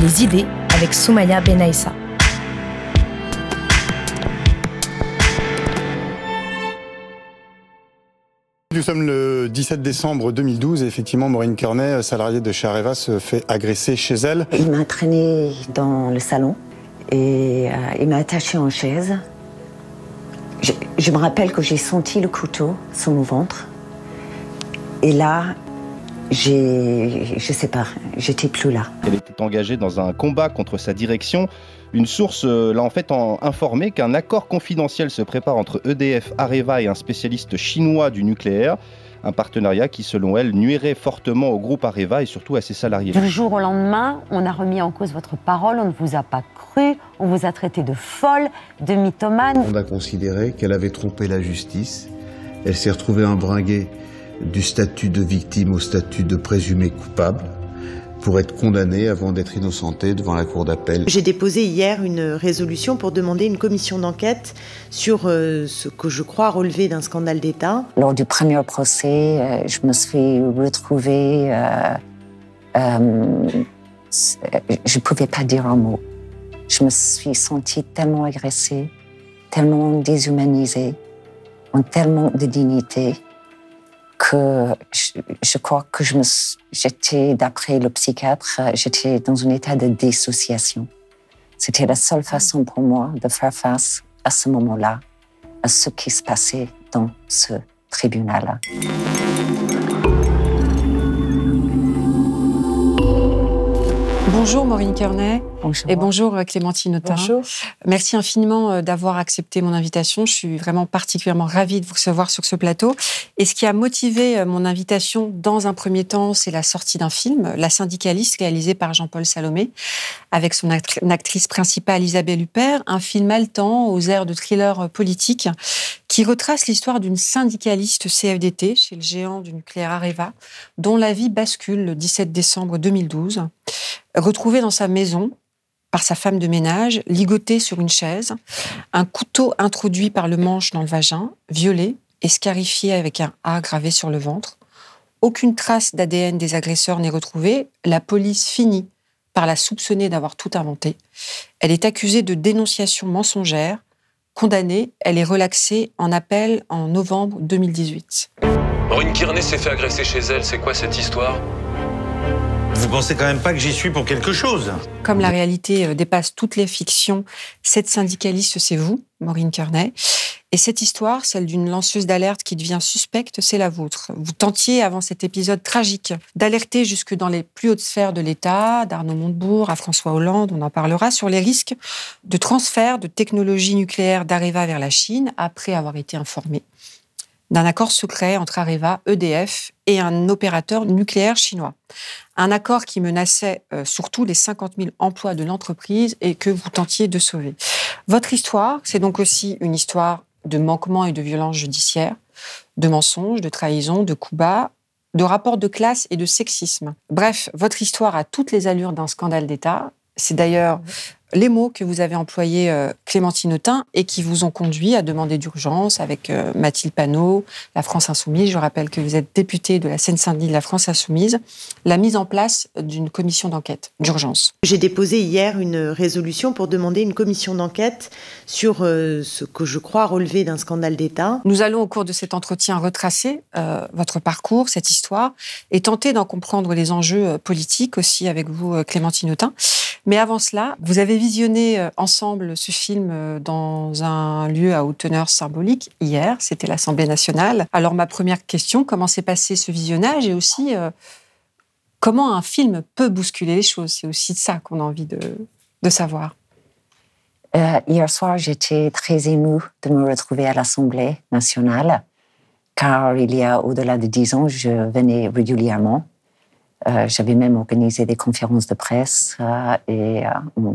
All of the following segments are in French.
les idées avec Soumaya Benaïssa. Nous sommes le 17 décembre 2012 et effectivement Maureen Kearney, salariée de chez Areva, se fait agresser chez elle. Il m'a traîné dans le salon et euh, il m'a attaché en chaise. Je, je me rappelle que j'ai senti le couteau sur mon ventre. Et là, j'ai, je sais pas, j'étais plus là. Elle était engagée dans un combat contre sa direction. Une source euh, l'a en fait informé qu'un accord confidentiel se prépare entre EDF, Areva et un spécialiste chinois du nucléaire. Un partenariat qui, selon elle, nuirait fortement au groupe Areva et surtout à ses salariés. Du jour au lendemain, on a remis en cause votre parole, on ne vous a pas cru, on vous a traité de folle, de mythomane. On a considéré qu'elle avait trompé la justice. Elle s'est retrouvée embringuée du statut de victime au statut de présumé coupable pour être condamné avant d'être innocenté devant la cour d'appel. J'ai déposé hier une résolution pour demander une commission d'enquête sur euh, ce que je crois relever d'un scandale d'État. Lors du premier procès, euh, je me suis retrouvée... Euh, je ne pouvais pas dire un mot. Je me suis sentie tellement agressée, tellement déshumanisée, en tellement de dignité que je, crois que j'étais, d'après le psychiatre, j'étais dans un état de dissociation. C'était la seule façon pour moi de faire face à ce moment-là, à ce qui se passait dans ce tribunal-là. Bonjour Maureen Kearney. Bonjour. Et bonjour euh, Clémentine Autain. Bonjour. Merci infiniment euh, d'avoir accepté mon invitation. Je suis vraiment particulièrement ravie de vous recevoir sur ce plateau. Et ce qui a motivé euh, mon invitation dans un premier temps, c'est la sortie d'un film, La syndicaliste, réalisé par Jean-Paul Salomé, avec son actrice principale Isabelle Huppert, un film haletant aux airs de thriller politique qui retrace l'histoire d'une syndicaliste CFDT chez le géant du nucléaire Areva, dont la vie bascule le 17 décembre 2012. Retrouvée dans sa maison, par sa femme de ménage, ligotée sur une chaise, un couteau introduit par le manche dans le vagin, violet et scarifié avec un A gravé sur le ventre. Aucune trace d'ADN des agresseurs n'est retrouvée. La police finit par la soupçonner d'avoir tout inventé. Elle est accusée de dénonciation mensongère. Condamnée, elle est relaxée en appel en novembre 2018. Maureen Kearney s'est fait agresser chez elle. C'est quoi cette histoire? Vous pensez quand même pas que j'y suis pour quelque chose? Comme la réalité euh, dépasse toutes les fictions, cette syndicaliste, c'est vous, Maureen Kearney. Et cette histoire, celle d'une lanceuse d'alerte qui devient suspecte, c'est la vôtre. Vous tentiez, avant cet épisode tragique, d'alerter jusque dans les plus hautes sphères de l'État, d'Arnaud Montebourg à François Hollande, on en parlera, sur les risques de transfert de technologie nucléaire d'Areva vers la Chine, après avoir été informé d'un accord secret entre Areva, EDF et un opérateur nucléaire chinois. Un accord qui menaçait euh, surtout les 50 000 emplois de l'entreprise et que vous tentiez de sauver. Votre histoire, c'est donc aussi une histoire de manquement et de violence judiciaire, de mensonges, de trahison, de coups bas, de rapports de classe et de sexisme. Bref, votre histoire a toutes les allures d'un scandale d'État. C'est d'ailleurs les mots que vous avez employés, euh, Clémentine Autain, et qui vous ont conduit à demander d'urgence avec euh, Mathilde Panot, la France Insoumise. Je rappelle que vous êtes députée de la Seine-Saint-Denis de la France Insoumise. La mise en place d'une commission d'enquête d'urgence. J'ai déposé hier une résolution pour demander une commission d'enquête sur euh, ce que je crois relever d'un scandale d'État. Nous allons au cours de cet entretien retracer votre parcours, cette histoire, et tenter d'en comprendre les enjeux politiques aussi avec vous, Clémentine Autain. Mais avant cela, vous avez visionné euh, ensemble ce film euh, dans un lieu à haute teneur symbolique hier, c'était l'Assemblée nationale. Alors ma première question, comment s'est passé ce visionnage et aussi euh, comment un film peut bousculer les choses? C'est aussi de ça qu'on a envie de, savoir. hier soir, j'étais très émue de me retrouver à l'Assemblée nationale, car il y a au-delà de dix ans, je venais régulièrement j'avais même organisé des conférences de presse euh, et euh,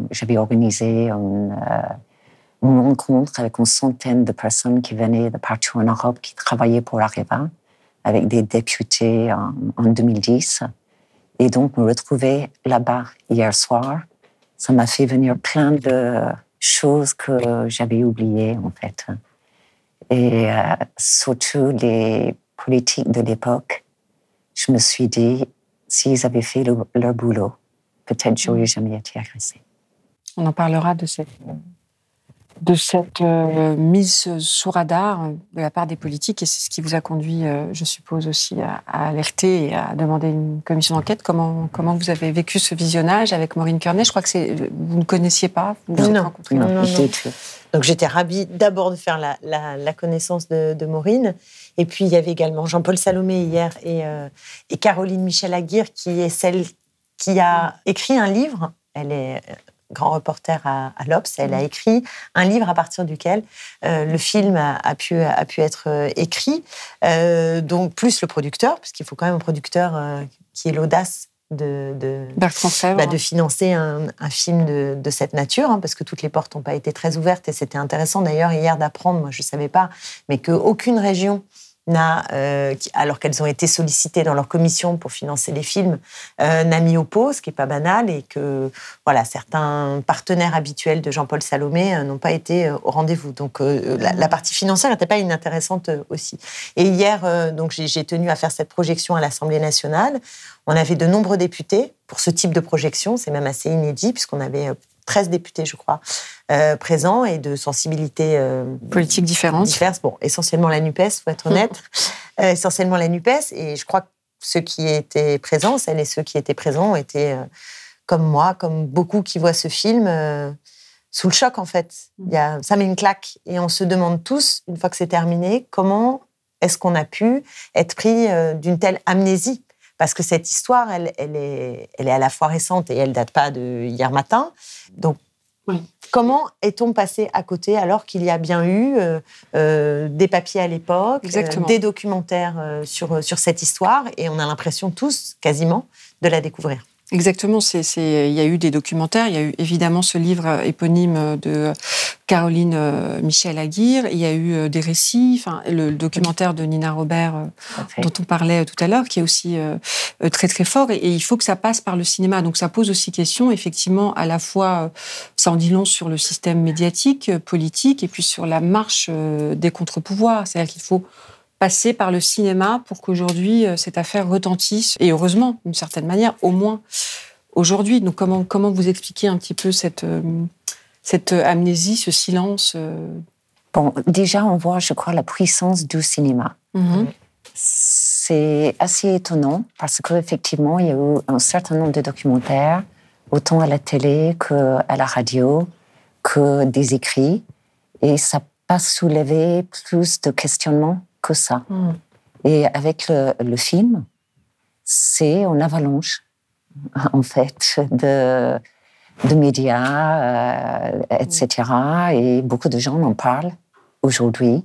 j'avais organisé une, euh, rencontre avec une centaine de personnes qui venaient de partout en Europe, qui travaillaient pour Areva, avec des députés en, en 2010. Et donc, me retrouver là-bas hier soir, ça m'a fait venir plein de choses que j'avais oubliées, en fait. Et euh, surtout les politiques de l'époque, je me suis dit, s'ils avaient fait le- leur boulot, peut-être j'aurais jamais été agressée. On en parlera de cette, de cette euh, mise sous radar de la part des politiques et c'est ce qui vous a conduit, euh, je suppose, aussi à, à alerter et à demander une commission d'enquête. Comment, comment vous avez vécu ce visionnage avec Maureen Kearney? Je crois que vous ne connaissiez pas, vous vous êtes Non. rencontrés. Non, non, du non. Donc j'étais ravie d'abord de faire la, la- la connaissance de, de Maureen. Et puis il y avait également Jean-Paul Salomé hier et, euh, et Caroline Michel Aguirre, qui est celle qui a écrit un livre. Elle est euh, grand reporter à, à l'Obs. Elle a écrit un livre à partir duquel euh, le film a, a pu, a pu être écrit. Euh, donc plus le producteur, parce qu'il faut quand même un producteur qui ait l'audace de, de, bah, de financer un, un film de, de cette nature, hein, parce que toutes les portes n'ont pas été très ouvertes. Et c'était intéressant d'ailleurs hier d'apprendre, moi je ne savais pas, mais qu'aucune région alors qu'elles ont été sollicitées dans leur commission pour financer les films, euh, n'a mis au pot, ce qui n'est pas banal, et que voilà, certains partenaires habituels de Jean-Paul Salomé euh, n'ont pas été euh, au rendez-vous. Donc euh, la, partie financière n'était pas inintéressante euh, aussi. Et hier, euh, donc j'ai tenu à faire cette projection à l'Assemblée nationale. On avait de nombreux députés pour ce type de projection, c'est même assez inédit, puisqu'on avait euh, 13 députés, je crois, euh, présents et de sensibilités euh, Politique différente. diverses. Bon, essentiellement la NUPES, faut être honnête. Euh, essentiellement la NUPES. Et je crois que ceux qui étaient présents, celles et ceux qui étaient présents, étaient comme moi, comme beaucoup qui voient ce film, sous le choc, en fait. Il y a, ça met une claque. Et on se demande tous, une fois que c'est terminé, comment est-ce qu'on a pu être pris d'une telle amnésie parce que cette histoire, elle, elle, est, elle est à la fois récente et elle date pas de hier matin. Donc, Oui. comment est-on passé à côté alors qu'il y a bien eu euh, euh, des papiers à l'époque, euh, des documentaires sur, sur cette histoire, et on a l'impression tous, quasiment, de la découvrir. Exactement, il y a eu des documentaires, il y a eu évidemment ce livre euh, éponyme de Caroline euh, Michel Aguirre, il y a eu euh, des récits, enfin, le, documentaire de Nina Robert euh, dont on parlait tout à l'heure, qui est aussi euh, euh, très très fort, et, il faut que ça passe par le cinéma. Donc ça pose aussi question, effectivement, à la fois, euh, ça en dit long sur le système médiatique, euh, politique, et puis sur la marche euh, des contre-pouvoirs. C'est-à-dire qu'il faut passer par le cinéma pour qu'aujourd'hui euh, cette affaire retentisse, et heureusement, d'une certaine manière, au moins aujourd'hui. Donc comment, comment vous expliquez un petit peu cette, euh, cette amnésie, ce silence euh, Bon, déjà, on voit, je crois, la puissance du cinéma. mhm. C'est assez étonnant parce qu'effectivement, il y a eu un certain nombre de documentaires, autant à la télé qu'à la radio, que des écrits, et ça n'a pas soulevé plus de questionnements que ça. Mhm. Et avec le, le film, c'est une avalanche, en fait, de, de médias, euh, etc. Et beaucoup de gens en parlent aujourd'hui.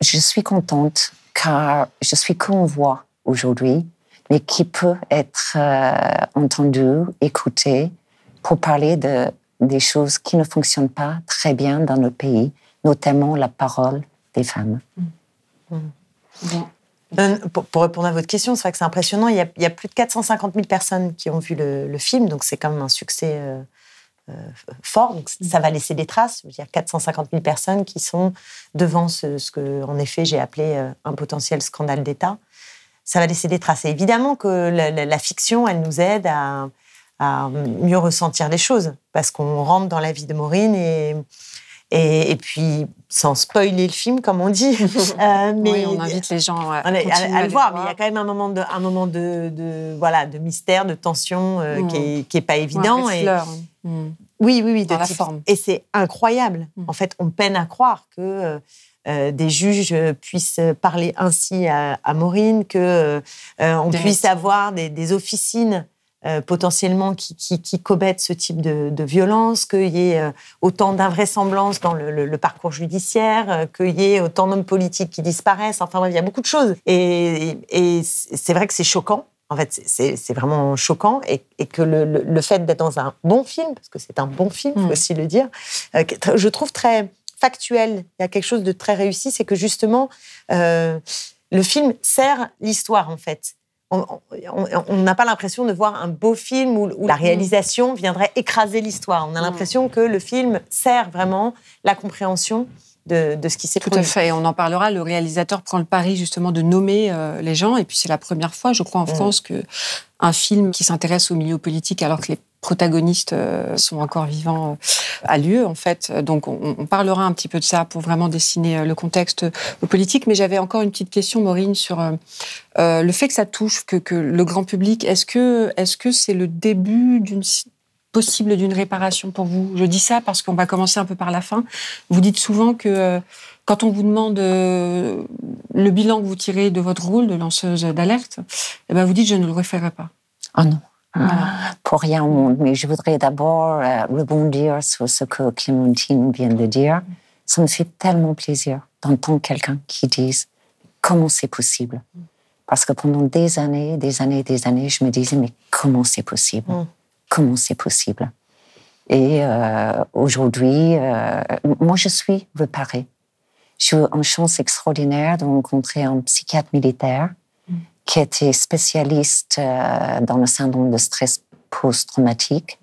Je suis contente car je suis qu'une voix aujourd'hui, mais qui peut être euh, entendue, écoutée pour parler de, des choses qui ne fonctionnent pas très bien dans notre pays, notamment la parole des femmes. Euh, Pour, pour répondre à votre question, c'est vrai que c'est impressionnant. Il y, a, il y a plus de 450 000 personnes qui ont vu le, le film, donc c'est quand même un succès euh, euh, fort. Donc ça va laisser des traces. Je veux dire, 450 000 personnes qui sont devant ce, ce que, en effet, j'ai appelé euh, un potentiel scandale d'État. Ça va laisser des traces. Et évidemment que la, la- la fiction, elle nous aide à, à mieux ressentir les choses, parce qu'on rentre dans la vie de Maureen et et, et puis, sans spoiler le film, comme on dit. euh, mais Oui, on invite les gens à, à, à- continuer à le voir, mais il y a quand même un moment de, un moment de, de- voilà, de mystère, de tension euh, Mm. qui, est, qui est pas Ouais, évident. un et. Mhm. oui, oui, oui, de la type- forme. Et c'est incroyable. Mm. En fait, on peine à croire que euh, des juges puissent parler ainsi à, Maureen, que on Des puisse avoir des, des officines euh, potentiellement qui, qui, qui commettent ce type de, de violence, qu'il y ait euh, autant d'invraisemblances dans le, le- le parcours judiciaire, euh, qu'il y ait autant d'hommes politiques qui disparaissent. Enfin, bref, il y a beaucoup de choses. Et, et c'est vrai que c'est choquant. En fait, c'est vraiment choquant et, que le, fait d'être dans un bon film, parce que c'est un bon film, il faut mm. aussi le dire, euh, je trouve très factuel. Il y a quelque chose de très réussi, c'est que justement, euh, le film sert l'histoire en fait. On n'a pas l'impression de voir un beau film où, la mm. réalisation viendrait écraser l'histoire. On a mm. l'impression que le film sert vraiment la compréhension de, ce qui s'est Tout à fait. on en parlera. Le réalisateur prend le pari justement de nommer euh, les gens. Et puis c'est la première fois, je crois, en mm. France que un film qui s'intéresse au milieu politique alors que les protagonistes euh, sont encore vivants euh, a lieu en fait. Donc on, parlera un petit peu de ça pour vraiment dessiner le contexte politique. Mais j'avais encore une petite question, Maureen, sur le fait que ça touche que, le grand public. Est-ce que est-ce que c'est le début d'une possible d'une réparation pour vous? Je dis ça parce qu'on va commencer un peu par la fin. Vous dites souvent que euh, quand on vous demande euh, le bilan que vous tirez de votre rôle de lanceuse d'alerte, eh ben vous dites je ne le referai pas. Oh non. Pour rien au monde. Mais je voudrais d'abord euh, rebondir sur ce que Clémentine vient de dire. Ça me fait tellement plaisir d'entendre quelqu'un qui dise comment c'est possible. Parce que pendant des années, des années, des années, je me disais mais comment c'est possible? Mm comment c'est possible? Et euh, aujourd'hui, euh, moi, je suis réparée. J'ai eu une chance extraordinaire de rencontrer un psychiatre militaire qui était spécialiste euh, dans le syndrome de stress post-traumatique.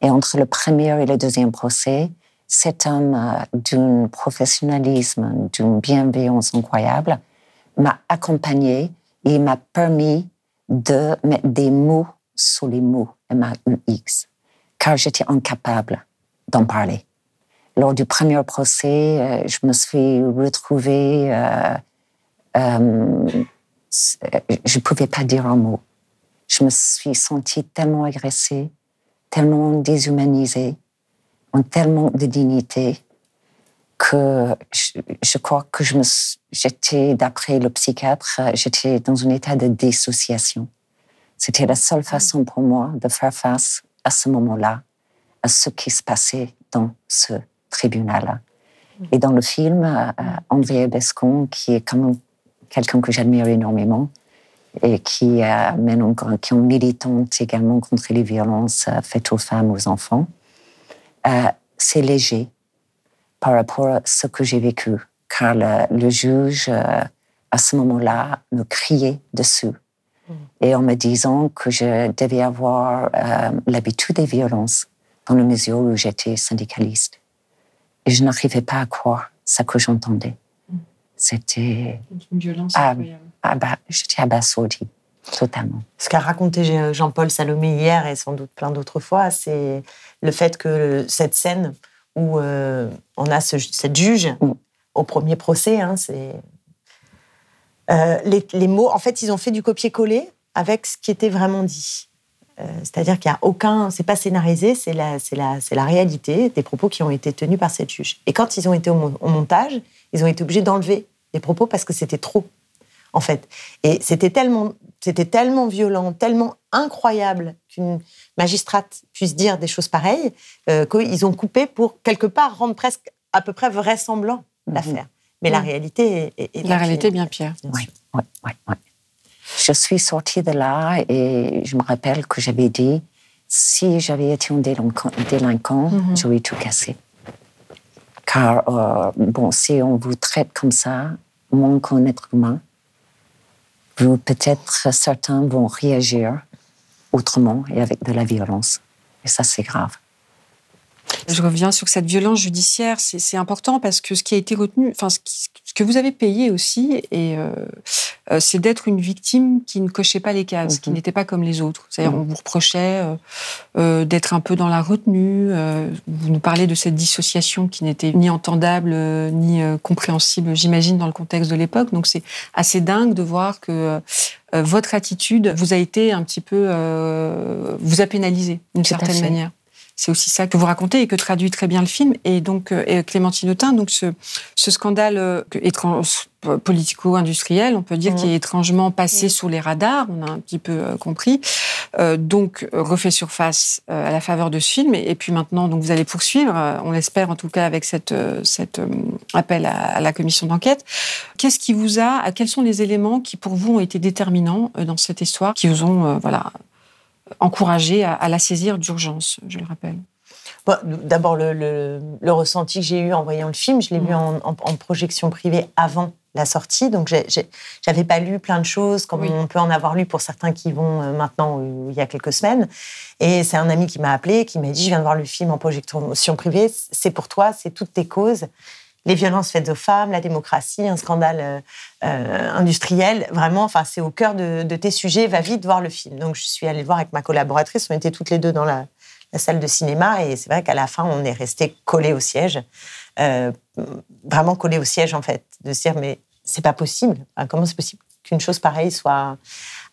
Et entre le premier et le deuxième procès, cet homme d'un professionnalisme, d'une bienveillance incroyable, m'a accompagné et m'a permis de mettre des mots sur les mots MAUX, car j'étais incapable d'en parler. Lors du premier procès, euh, je me suis retrouvée, euh, euh, je ne pouvais pas dire un mot. Je me suis sentie tellement agressée, tellement déshumanisée, en tellement de dignité que je, crois que je me, j'étais, d'après le psychiatre, j'étais dans un état de dissociation. C'était la seule façon pour moi de faire face à ce moment-là, à ce qui se passait dans ce tribunal-là. Et dans le film, euh, André Bescon, qui est comme quelqu'un que j'admire énormément et qui, euh, mène qui est militante également contre les violences euh, faites aux femmes, aux enfants, c'est léger par rapport à ce que j'ai vécu, car le juge, à ce moment-là, me criait dessus et en me disant que je devais avoir euh, l'habitude des violences dans la mesure où j'étais syndicaliste. Et je n'arrivais pas à croire ce que j'entendais. C'était une violence incroyable. Ah, bah, j'étais abasourdie, totalement. Ce qu'a raconté Jean-Paul Salomé hier et sans doute plein d'autres fois, c'est le fait que cette scène où euh, on a ce, cette juge mm. au premier procès, hein, c'est euh, les, mots, en fait, ils ont fait du copier-coller avec ce qui était vraiment dit. Euh, c'est-à-dire qu'il n'y a aucun, c'est pas scénarisé, c'est la, c'est la, c'est la réalité des propos qui ont été tenus par cette juge. Et quand ils ont été au, montage, ils ont été obligés d'enlever les propos parce que c'était trop, en fait. Et c'était tellement, c'était tellement violent, tellement incroyable qu'une magistrate puisse dire des choses pareilles euh, qu'ils ont coupé pour quelque part rendre presque à peu près vraisemblant mhm. l'affaire. Mais la réalité est, la réalité bien pire. Oui, oui, oui, Je suis sortie de là et je me rappelle que j'avais dit si j'avais été un délinquant, mhm. j'aurais tout cassé. Car, euh, bon, si on vous traite comme ça, moins qu'un être humain, peut-être certains vont réagir autrement et avec de la violence. Et ça, c'est grave. Je reviens sur cette violence judiciaire, c'est important parce que ce qui a été retenu, enfin ce, que vous avez payé aussi, et euh, euh, c'est d'être une victime qui ne cochait pas les cases, qui mhm. n'était pas comme les autres. C'est-à-dire, on vous reprochait euh, d'être un peu dans la retenue. vous nous parlez de cette dissociation qui n'était ni entendable ni compréhensible, j'imagine, dans le contexte de l'époque. Donc, c'est assez dingue de voir que votre attitude vous a été un petit peu, vous a pénalisé d'une certaine manière. C'est aussi ça que vous racontez et que traduit très bien le film. Et donc, euh, Clémentine Autain, donc ce, scandale euh, politico-industriel, on peut dire, qui est étrangement passé sous les radars, on a un petit peu euh, compris. euh, donc refait surface euh, à la faveur de ce film. Et, puis maintenant, donc vous allez poursuivre, on l'espère en tout cas avec cette, cet appel à, la commission d'enquête. Qu'est-ce qui vous a, quels sont les éléments qui pour vous ont été déterminants dans cette histoire, qui vous ont voilà encouragé à, la saisir d'urgence, je le rappelle D'abord, le, ressenti que j'ai eu en voyant le film, je l'ai vu mmh. en, projection privée avant la sortie. Donc, j'avais pas lu plein de choses, comme on peut en avoir lu pour certains qui vont euh, maintenant, euh, il y a quelques semaines. Et c'est un ami qui m'a appelé, qui m'a dit Je viens de voir le film en projection privée, c'est pour toi, c'est toutes tes causes. Les violences faites aux femmes, la démocratie, un scandale euh, industriel. Vraiment, enfin, c'est au cœur de, tes sujets. Va vite voir le film. Donc, je suis allée le voir avec ma collaboratrice. On était toutes les deux dans la, salle de cinéma. Et c'est vrai qu'à la fin, on est resté collés au siège. Euh, vraiment collé au siège, en fait, de se dire, mais c'est pas possible. comment c'est possible qu'une chose pareille soit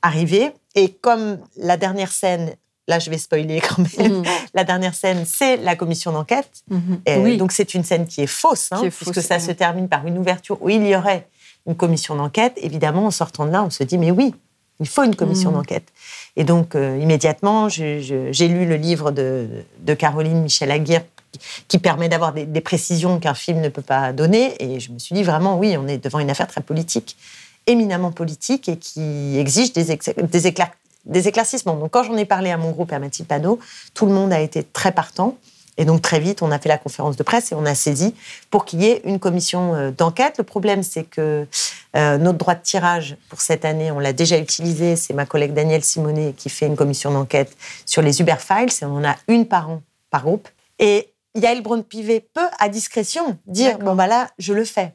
arrivée? Et comme la dernière scène, là, je vais spoiler quand même, mhm. la dernière scène, c'est la commission d'enquête. Mhm. Donc, c'est une scène qui est fausse, hein, puisque ça se termine par une ouverture où il y aurait une commission d'enquête. Évidemment, en sortant de là, on se dit, mais oui, il faut une commission mhm. d'enquête. Et donc, euh, immédiatement, j'ai lu le livre de, de Caroline Michel Aguirre qui permet d'avoir des, précisions qu'un film ne peut pas donner. Et je me suis dit vraiment, oui, on est devant une affaire très politique, éminemment politique et qui exige des, des, éclaircissements. Donc quand j'en ai parlé à mon groupe, à Mathilde Panot, tout le monde a été très partant. Et donc très vite, on a fait la conférence de presse et on a saisi pour qu'il y ait une commission euh, d'enquête. Le problème, c'est que euh, notre droit de tirage pour cette année, on l'a déjà utilisé. C'est ma collègue Danielle Simonet qui fait une commission d'enquête sur les Uber Files. Et on en a une par an, par groupe. Et Yael Braun-Pivet peut, à discrétion, dire bon, bah là, je le fais.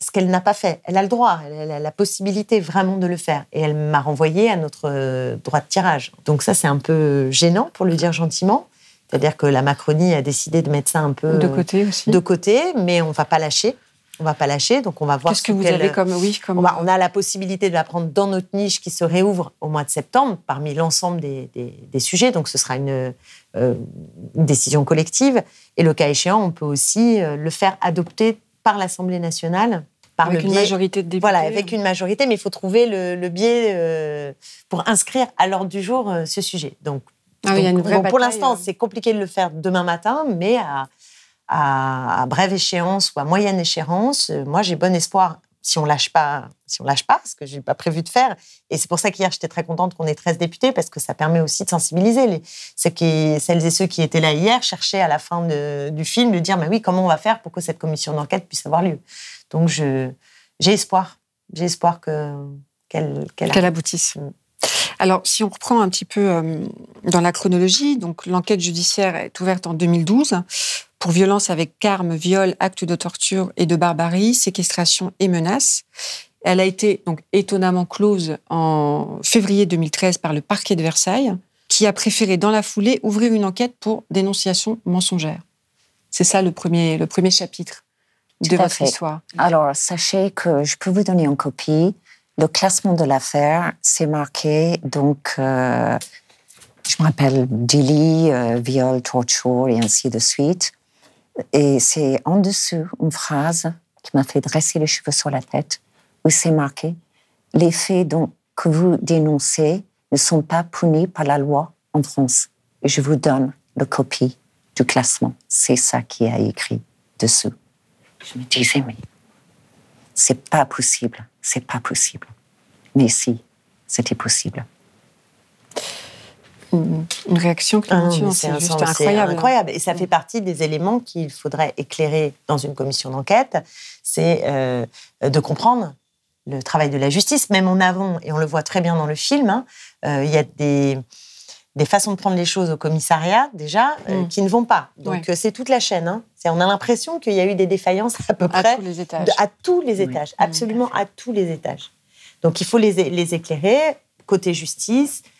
Ce qu'elle n'a pas fait. Elle a le droit, elle a la possibilité vraiment de le faire. Et elle m'a renvoyé à notre euh, droit de tirage. Donc, ça, c'est un peu gênant, pour le dire gentiment. C'est-à-dire que la Macronie a décidé de mettre ça un peu de côté aussi. De côté, mais on va pas lâcher. On va pas lâcher, donc on va voir. Qu'est-ce que vous avez comme oui comme on, a la possibilité de la prendre dans notre niche qui se réouvre au mois de septembre parmi l'ensemble des, des, sujets. Donc ce sera une, euh, une, décision collective. Et le cas échéant, on peut aussi euh, le faire adopter par l'Assemblée nationale. Par avec une majorité de députés. Voilà, avec une majorité, mais il faut trouver le, biais euh, pour inscrire à l'ordre du jour ce sujet. Donc, ah pour l'instant, c'est compliqué de le faire demain matin, mais à, à, brève échéance ou à moyenne échéance, euh, moi j'ai bon espoir si on lâche pas, si on lâche pas, ce que j'ai pas prévu de faire. Et c'est pour ça qu'hier j'étais très contente qu'on ait 13 députés parce que ça permet aussi de sensibiliser les, qui, celles et ceux qui étaient là hier cherchaient à la fin du film de dire mais oui comment on va faire pour que cette commission d'enquête puisse avoir lieu. Donc je j'ai espoir, j'ai espoir que qu'elle qu'elle aboutisse. Mm. Alors, si on reprend un petit peu euh, dans la chronologie, donc l'enquête judiciaire est ouverte en 2012 pour violence avec carme, viol, acte de torture et de barbarie, séquestration et menaces. Elle a été donc étonnamment close en février 2013 par le parquet de Versailles, qui a préféré dans la foulée ouvrir une enquête pour dénonciation mensongère. C'est ça le premier, le premier chapitre de votre histoire. Alors, sachez que je peux vous donner une copie. Le classement de l'affaire, c'est marqué donc euh, je me rappelle délit, euh, viol, torture et ainsi de suite. Et c'est en dessous une phrase qui m'a fait dresser les cheveux sur la tête, où c'est marqué Les faits que vous dénoncez ne sont pas punis par la loi en France. Et je vous donne la copie du classement. C'est ça qui a écrit dessous. Je me disais, mais c'est pas possible, c'est pas possible. Mais si, c'était possible une réaction ah c'est juste incroyable. incroyable. Et ça fait partie des éléments qu'il faudrait éclairer dans une commission d'enquête, c'est euh, de comprendre le travail de la justice, même en avant, et on le voit très bien dans le film, hein, euh, il y a des, des façons de prendre les choses au commissariat, déjà, euh, mm. qui ne vont pas. Donc, c'est toute la chaîne. Hein. On a l'impression qu'il y a eu des défaillances à peu près. À tous les étages. à tous les étages, absolument à tous les étages. Donc, il faut les, les éclairer, côté justice, euh,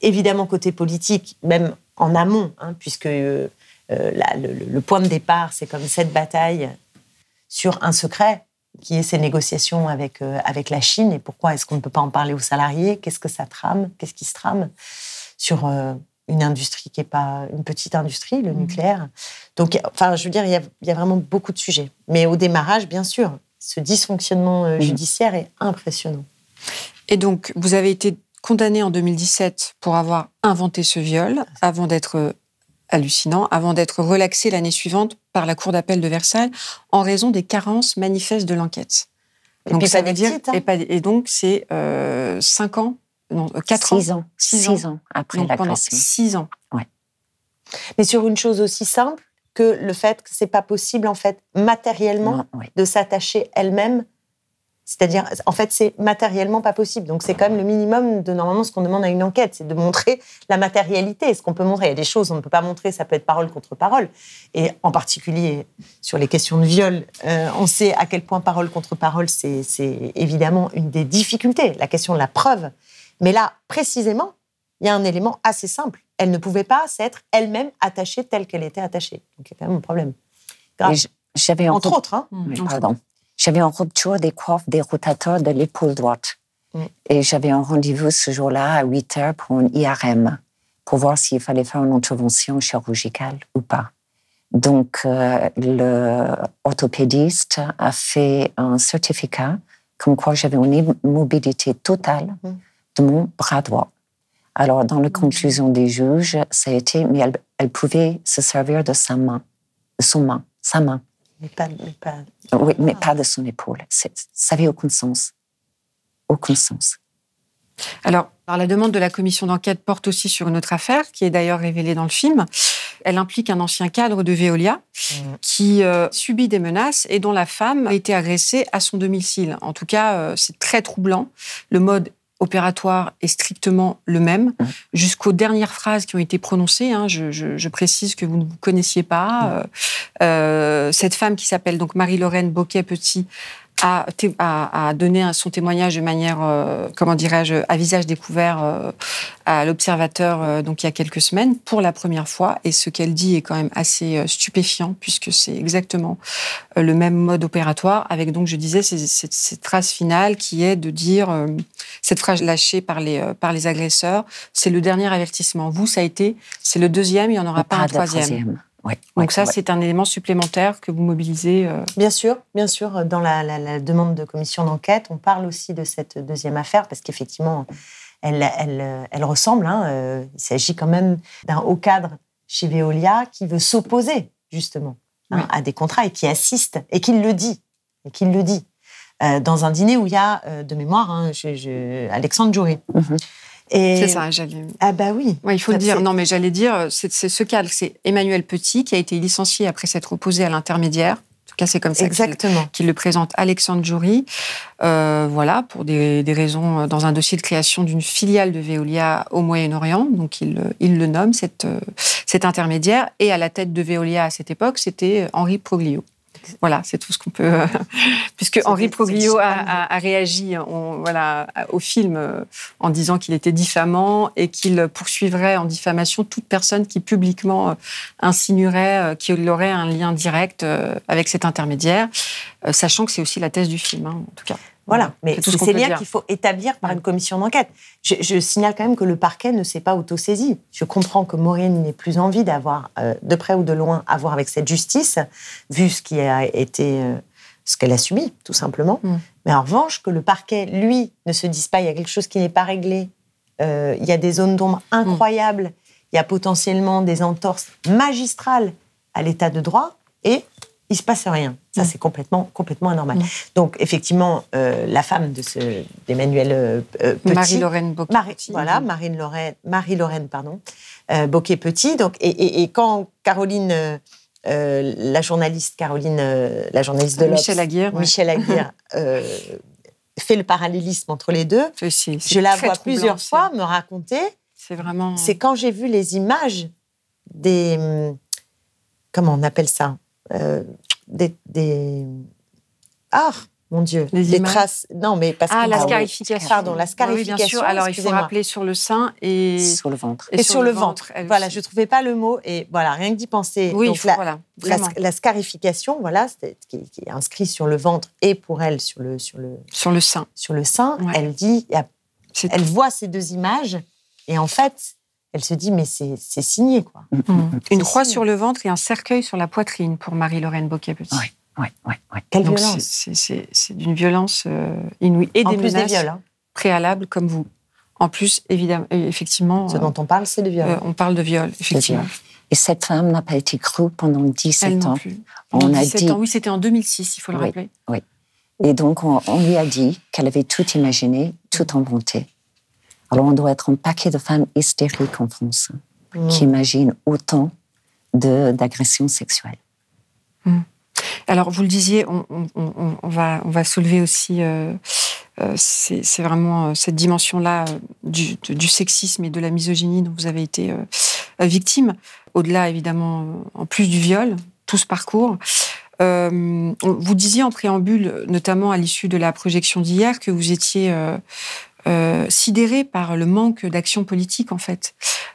évidemment, côté politique, même en amont, hein, puisque euh, euh, le, point de départ, c'est comme cette bataille sur un secret, qui est ces négociations avec, avec la Chine. Et pourquoi est-ce qu'on ne peut pas en parler aux salariés? Qu'est-ce que ça trame? Qu'est-ce qui se trame sur une industrie qui n'est pas une petite industrie, le mmh. nucléaire? Donc, enfin, je veux dire, il y, a, vraiment beaucoup de sujets. Mais au démarrage, bien sûr, ce dysfonctionnement mmh. judiciaire est impressionnant. Et donc, vous avez été condamné en 2017 pour avoir inventé ce viol avant d'être euh, hallucinant, avant d'être relaxé l'année suivante par la Cour d'appel de Versailles en raison des carences manifestes de l'enquête. Et puis pas des petites, hein. et, pas- et donc c'est 5 ans, non, 4 ans. Six ans. Six Six ans après Donc pendant l'agression. 6 ans. Mais sur une chose aussi simple que le fait que c'est pas possible, en fait, matériellement, Non, de s'attacher elle-même. C'est-à-dire, en fait, c'est matériellement pas possible. Donc, c'est quand même le minimum de normalement ce qu'on demande à une enquête, c'est de montrer la matérialité, ce qu'on peut montrer. Il y a des choses qu'on ne peut pas montrer, ça peut être parole contre parole. Et en particulier sur les questions de viol, euh, on sait à quel point parole contre parole, c'est évidemment une des difficultés, la question de la preuve. Mais là, précisément, il y a un élément assez simple. Elle ne pouvait pas s'être elle-même attachée telle qu'elle était attachée. Donc, il y a quand même un problème. Grave. Et j- J'avais en Entre autres, hein. Oui, Entre pardon. J'avais en rupture des coiffes des rotateurs de l'épaule droite. Mm. Et j'avais un rendez-vous ce jour-là à 8 heures pour une IRM, pour voir s'il fallait faire une intervention chirurgicale ou pas. Donc, euh, le orthopédiste a fait un certificat comme quoi j'avais une immobilité totale Mm. de mon bras droit. Alors, dans la conclusion des juges, ça a été, mais elle, elle pouvait se servir de sa main, de son main, sa main. Mais pas, mais pas. Oui, mais pas de son épaule. Ça n'avait aucun sens. Aucun sens. Alors, alors, la demande de la commission d'enquête porte aussi sur une autre affaire, qui est d'ailleurs révélée dans le film. Elle implique un ancien cadre de Veolia qui euh, subit des menaces et dont la femme a été agressée à son domicile. En tout cas, euh, c'est très troublant. Le mode opératoire est strictement le même, Mm. jusqu'aux dernières phrases qui ont été prononcées. hein. je, je- je précise que vous ne vous connaissiez pas. Euh, euh, cette femme qui s'appelle donc Marie-Lorraine Boquet-Petit a- a donné un- son témoignage de manière, euh, comment dirais-je, à visage découvert euh, à l'observateur euh, donc il y a quelques semaines pour la première fois. Et ce qu'elle dit est quand même assez euh, stupéfiant puisque c'est exactement euh, le même mode opératoire avec donc je disais ces- cette, phrase finale qui est de dire euh, cette phrase lâchée par les euh, par les agresseurs, c'est le dernier avertissement. Vous ça a été, c'est le deuxième, il n'y en aura pas, un troisième. Oui, Donc ça c'est un élément supplémentaire que vous mobilisez. euh, Bien sûr, bien sûr. Dans la, la- la demande de commission d'enquête, on parle aussi de cette deuxième affaire parce qu'effectivement, elle, elle, elle ressemble. hein, euh, il s'agit quand même d'un haut cadre chez Veolia qui veut s'opposer justement hein, à des contrats et qui assiste et qui le dit. Et qui le dit. Euh, dans un dîner où il y a, euh, de mémoire, hein, je- je- Alexandre Jouré. Mhm. Et- C'est ça, j'allais. Ah bah oui. Ouais, il faut le dire. Non, mais j'allais dire, c'est ce cadre, c'est Emmanuel Petit qui a été licencié après s'être opposé à l'intermédiaire. En tout cas, c'est comme ça qu'il le présente Alexandre Jury. Euh, voilà, pour des, des raisons, euh, dans un dossier de création d'une filiale de Veolia au Moyen-Orient. Donc, il, le- il le nomme, cette, euh, cet intermédiaire. Et à la tête de Veolia à cette époque, c'était Henri Proglio. Voilà, c'est tout ce qu'on peut. euh, puisque Henri Proglio a, diffamant. a- a réagi on- voilà, au film euh, en disant qu'il était diffamant et qu'il poursuivrait en diffamation toute personne qui publiquement euh, insinuerait qu'il aurait un lien direct avec cet intermédiaire, sachant que c'est aussi la thèse du film, hein, en tout cas. Voilà, mais C'est ce ces liens qu'il faut établir par une commission d'enquête. Je, je signale quand même que le parquet ne s'est pas autosaisi. Je comprends que Maureen n'ait plus envie d'avoir, euh, de près ou de loin, à voir avec cette justice, vu ce qui a été, euh, ce qu'elle a subi, tout simplement. Mm. Mais en revanche, que le parquet, lui, ne se dise pas, il y a quelque chose qui n'est pas réglé, euh, il y a des zones d'ombre incroyables, il y a potentiellement des entorses magistrales à l'état de droit, et il se passe rien. Ça, Mm. c'est complètement, complètement anormal. Mm. Donc, effectivement, euh, la femme de ce, d'Emmanuel euh, euh, Petit, Marie-Lorraine Bocquet. Marie, voilà, Marine-Lorraine, Marie-Lorraine, pardon, euh, Boquet-Petit. Donc, et, et- et quand Caroline, la journaliste Caroline, la journaliste de Michel Aguirre. ouais. Michel Aguirre, fait le parallélisme entre les deux, C'est- je la vois troublant, plusieurs c'est- fois me raconter C'est vraiment. c'est quand j'ai vu les images des. hum, Comment on appelle ça? Euh, des, des- Ah, mon Dieu. Les des traces. Non, mais parce Ah, que. la scarification. Pardon, la Oui, scarification. bien sûr. Alors, il faut excusez-moi. rappeler sur le sein et, Sur le ventre. Et, sur, le ventre. Voilà, aussi. je ne trouvais pas le mot. Et voilà, rien que d'y penser. Oui, il faut, la, voilà, la, scarification, voilà, c'est- qui, qui est inscrit sur le ventre et pour elle sur le, sur le, Sur le sein. sur le sein, Ouais. elle dit, elle voit ces deux images et en fait, elle se dit mais c'est signé quoi. Mm. Une C'est croix signé. sur le ventre et un cercueil sur la poitrine pour Marie-Lorraine Boquet-Petit. Oui, oui, oui. oui. Quelle Donc, violence. c'est- d'une violence euh, inouïe. Et En des plus des viols. hein. préalables comme vous. En plus, évidemment, effectivement. Ce dont on parle, c'est de viol. Euh, on parle de viol, effectivement. Et cette femme n'a pas été crue pendant 17 Elle non ans. plus. On a 17 dit, ans, oui, c'était en 2006, il faut le Oui. rappeler. et donc on, on lui a dit qu'elle avait tout imaginé, tout inventé. Alors on doit être un paquet de femmes hystériques en France Mm. qui imaginent autant d'agressions sexuelles. Alors, vous le disiez, on, on- on- on va, on va soulever aussi, euh, euh, c'est vraiment euh, cette dimension-là du, du sexisme et de la misogynie dont vous avez été victime, au-delà évidemment, en plus du viol, tout ce parcours. Vous disiez en préambule, notamment à l'issue de la projection d'hier, que vous étiez euh, euh, sidéré par le manque d'action politique, en fait,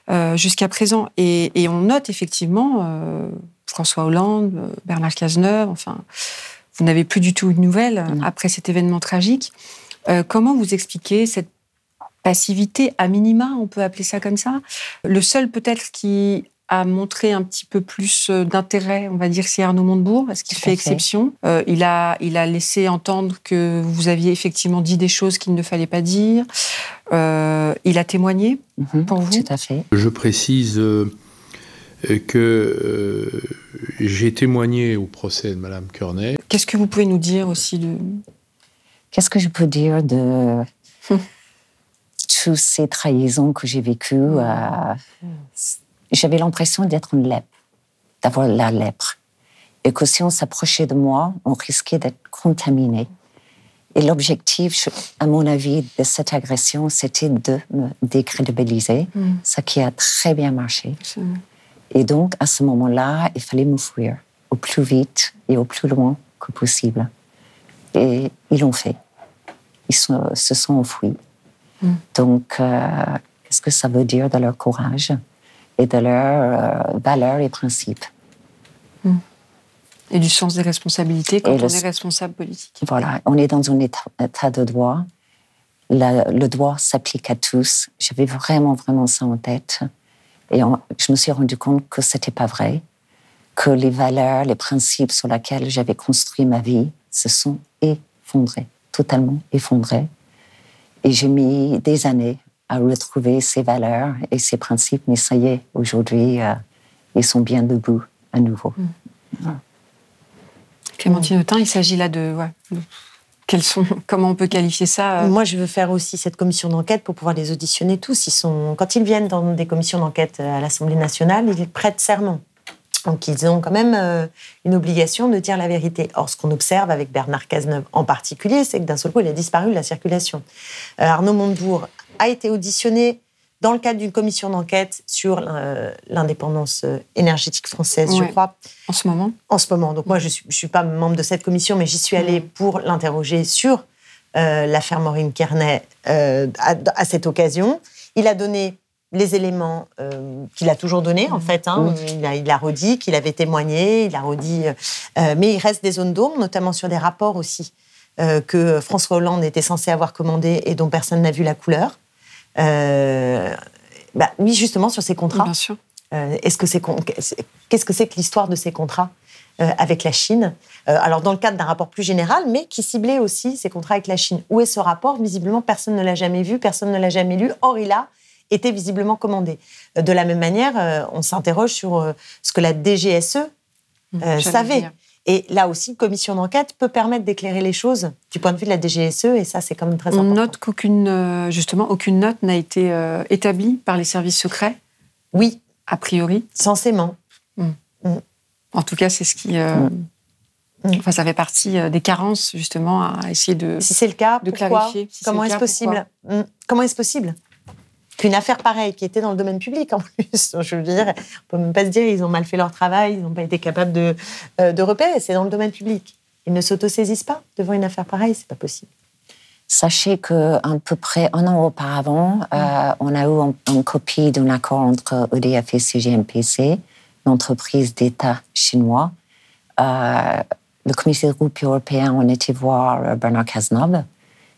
euh, jusqu'à présent. Et, et on note effectivement euh, François Hollande, euh, Bernard Cazeneuve, enfin, vous n'avez plus du tout de nouvelles après cet événement tragique. Comment vous expliquez cette passivité à minima, on peut appeler ça comme ça? Le seul peut-être qui a montré un petit peu plus euh, d'intérêt, on va dire, c'est Arnaud Montebourg, parce qu'il fait exception. Euh, il, a, il a laissé entendre que vous aviez effectivement dit des choses qu'il ne fallait pas dire. Euh, il a témoigné Mhm, pour vous? Tout à fait. Je précise que euh, j'ai témoigné au procès de Madame Cornet. Qu'est-ce que vous pouvez nous dire aussi de... Qu'est-ce que je peux dire de toutes ces trahisons que j'ai vécues euh, J'avais l'impression d'être une lèpre, d'avoir la lèpre. Et que si on s'approchait de moi, on risquait d'être contaminé. Et l'objectif, je- à mon avis, de cette agression, c'était de me décrédibiliser, Mm. ce qui a très bien marché. Et donc, à ce moment-là, il fallait me fuir au plus vite et au plus loin que possible. Et ils l'ont fait. Ils se, se sont enfuis. Mm. Donc, euh, qu'est-ce que ça veut dire de leur courage? Et de leurs euh, valeurs et principes Et du sens des responsabilités quand Et on le- est responsable politique. Voilà, on est dans un état, de droit. La- le droit s'applique à tous. J'avais vraiment, vraiment ça en tête. Et on- je me suis rendu compte que c'était pas vrai, que les valeurs, les principes sur lesquels j'avais construit ma vie se sont effondrés, totalement effondrés. Et j'ai mis des années à retrouver ces valeurs et ces principes, mais ça y est, aujourd'hui, euh, ils sont bien debout à nouveau. Clémentine Autain, il s'agit là de... ouais, de- quels sont, comment on peut qualifier ça euh, Moi, je veux faire aussi cette commission d'enquête pour pouvoir les auditionner tous. Ils sont, quand ils viennent dans des commissions d'enquête à l'Assemblée nationale, ils prêtent serment. Donc, ils ont quand même euh, une obligation de dire la vérité. Or, ce qu'on observe avec Bernard Cazeneuve en particulier, c'est que d'un seul coup, il a disparu de la circulation. Euh, Arnaud Montebourg a été auditionné dans le cadre d'une commission d'enquête sur euh, l'indépendance euh, énergétique française, je crois en ce moment? En ce moment. Donc moi, je ne suis, pas membre de cette commission, mais j'y suis allée Mhm. pour l'interroger sur euh, l'affaire Maureen Kearney euh, à, à cette occasion. Il a donné les éléments euh, qu'il a toujours donnés, en fait. hein. Il, a, il a redit qu'il avait témoigné, il a redit... mais il reste des zones d'ombre, notamment sur des rapports aussi que François Hollande était censé avoir commandés et dont personne n'a vu la couleur. Euh, bah, oui, justement, sur ces contrats. Bien sûr. Euh, est-ce que c'est qu'est-ce que c'est que l'histoire de ces contrats euh, avec la Chine? Euh, Alors dans le cadre d'un rapport plus général, mais qui ciblait aussi ces contrats avec la Chine. Où est ce rapport? Visiblement, personne ne l'a jamais vu, personne ne l'a jamais lu. Or, il a été visiblement commandé. Euh, De la même manière, euh, on s'interroge sur euh, ce que la DGSE euh, J'allais savait. Et là aussi, une commission d'enquête peut permettre d'éclairer les choses du point de vue de la DGSE, et ça, c'est quand même très On important. note qu'aucune, euh, justement, aucune note n'a été euh, établie par les services secrets, Oui, a priori. censément. En tout cas, c'est ce qui. euh, Mm. Enfin, ça fait partie des carences, justement, à essayer de. Si c'est le cas, de pourquoi clarifier. Si Comment est-ce possible? Hmm. Comment est-ce possible? Qu'une affaire pareille, qui était dans le domaine public en plus, je veux dire, on peut même pas se dire ils ont mal fait leur travail, ils n'ont pas été capables de, euh, de repérer, c'est dans le domaine public. Ils ne s'autosaisissent pas devant une affaire pareille, c'est pas possible. Sachez que à peu près un an auparavant, euh, on a eu en copie d'un accord entre EDF et CGMPC, l'entreprise d'État chinois. Euh, le comité de groupe européen, on était voir Bernard Cazeneuve,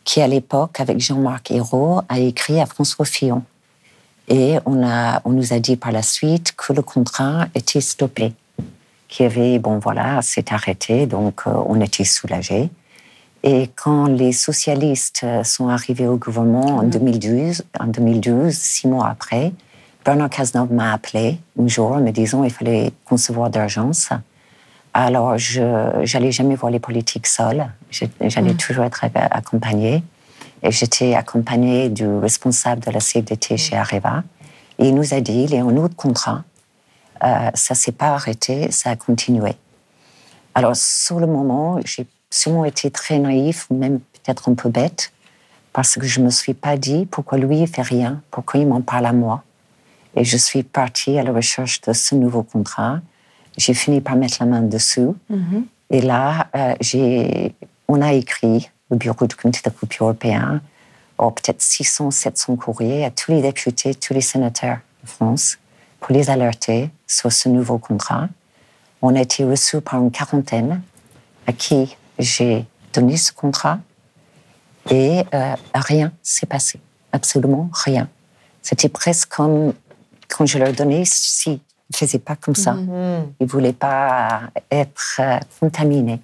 qui à l'époque, avec Jean-Marc Ayrault, a écrit à François Fillon. Et on, a, on nous a dit par la suite que le contrat était stoppé, qu'il y avait, bon voilà, c'est arrêté, donc euh, on était soulagés. Et quand les socialistes euh, sont arrivés au gouvernement en 2012, en 2012, six mois après, Bernard Cazeneuve m'a appelé un jour en me disant qu'il fallait concevoir d'urgence. Alors, je n'allais jamais voir les politiques seuls. J'allais Mm. toujours être accompagnée. Et j'étais accompagnée du responsable de la CFDT chez Areva. Et il nous a dit, il est en autre contrat. Euh, ça s'est pas arrêté, ça a continué. Alors, sur le moment, j'ai sûrement été très naïf, ou même peut-être un peu bête, parce que je me suis pas dit pourquoi lui il fait rien, pourquoi il m'en parle à moi. Et je suis partie à la recherche de ce nouveau contrat. J'ai fini par mettre la main dessous. Et là, euh, on a écrit au bureau du comité de coupure européen, oh, peut-être 600, 700 courriers à tous les députés, tous les sénateurs de France pour les alerter sur ce nouveau contrat. On a été reçus par une quarantaine à qui j'ai donné ce contrat et euh, rien s'est passé, absolument rien. C'était presque comme quand je leur donnais, si ils ne faisaient pas comme ça, Mhm. ils ne voulaient pas être euh, contaminés.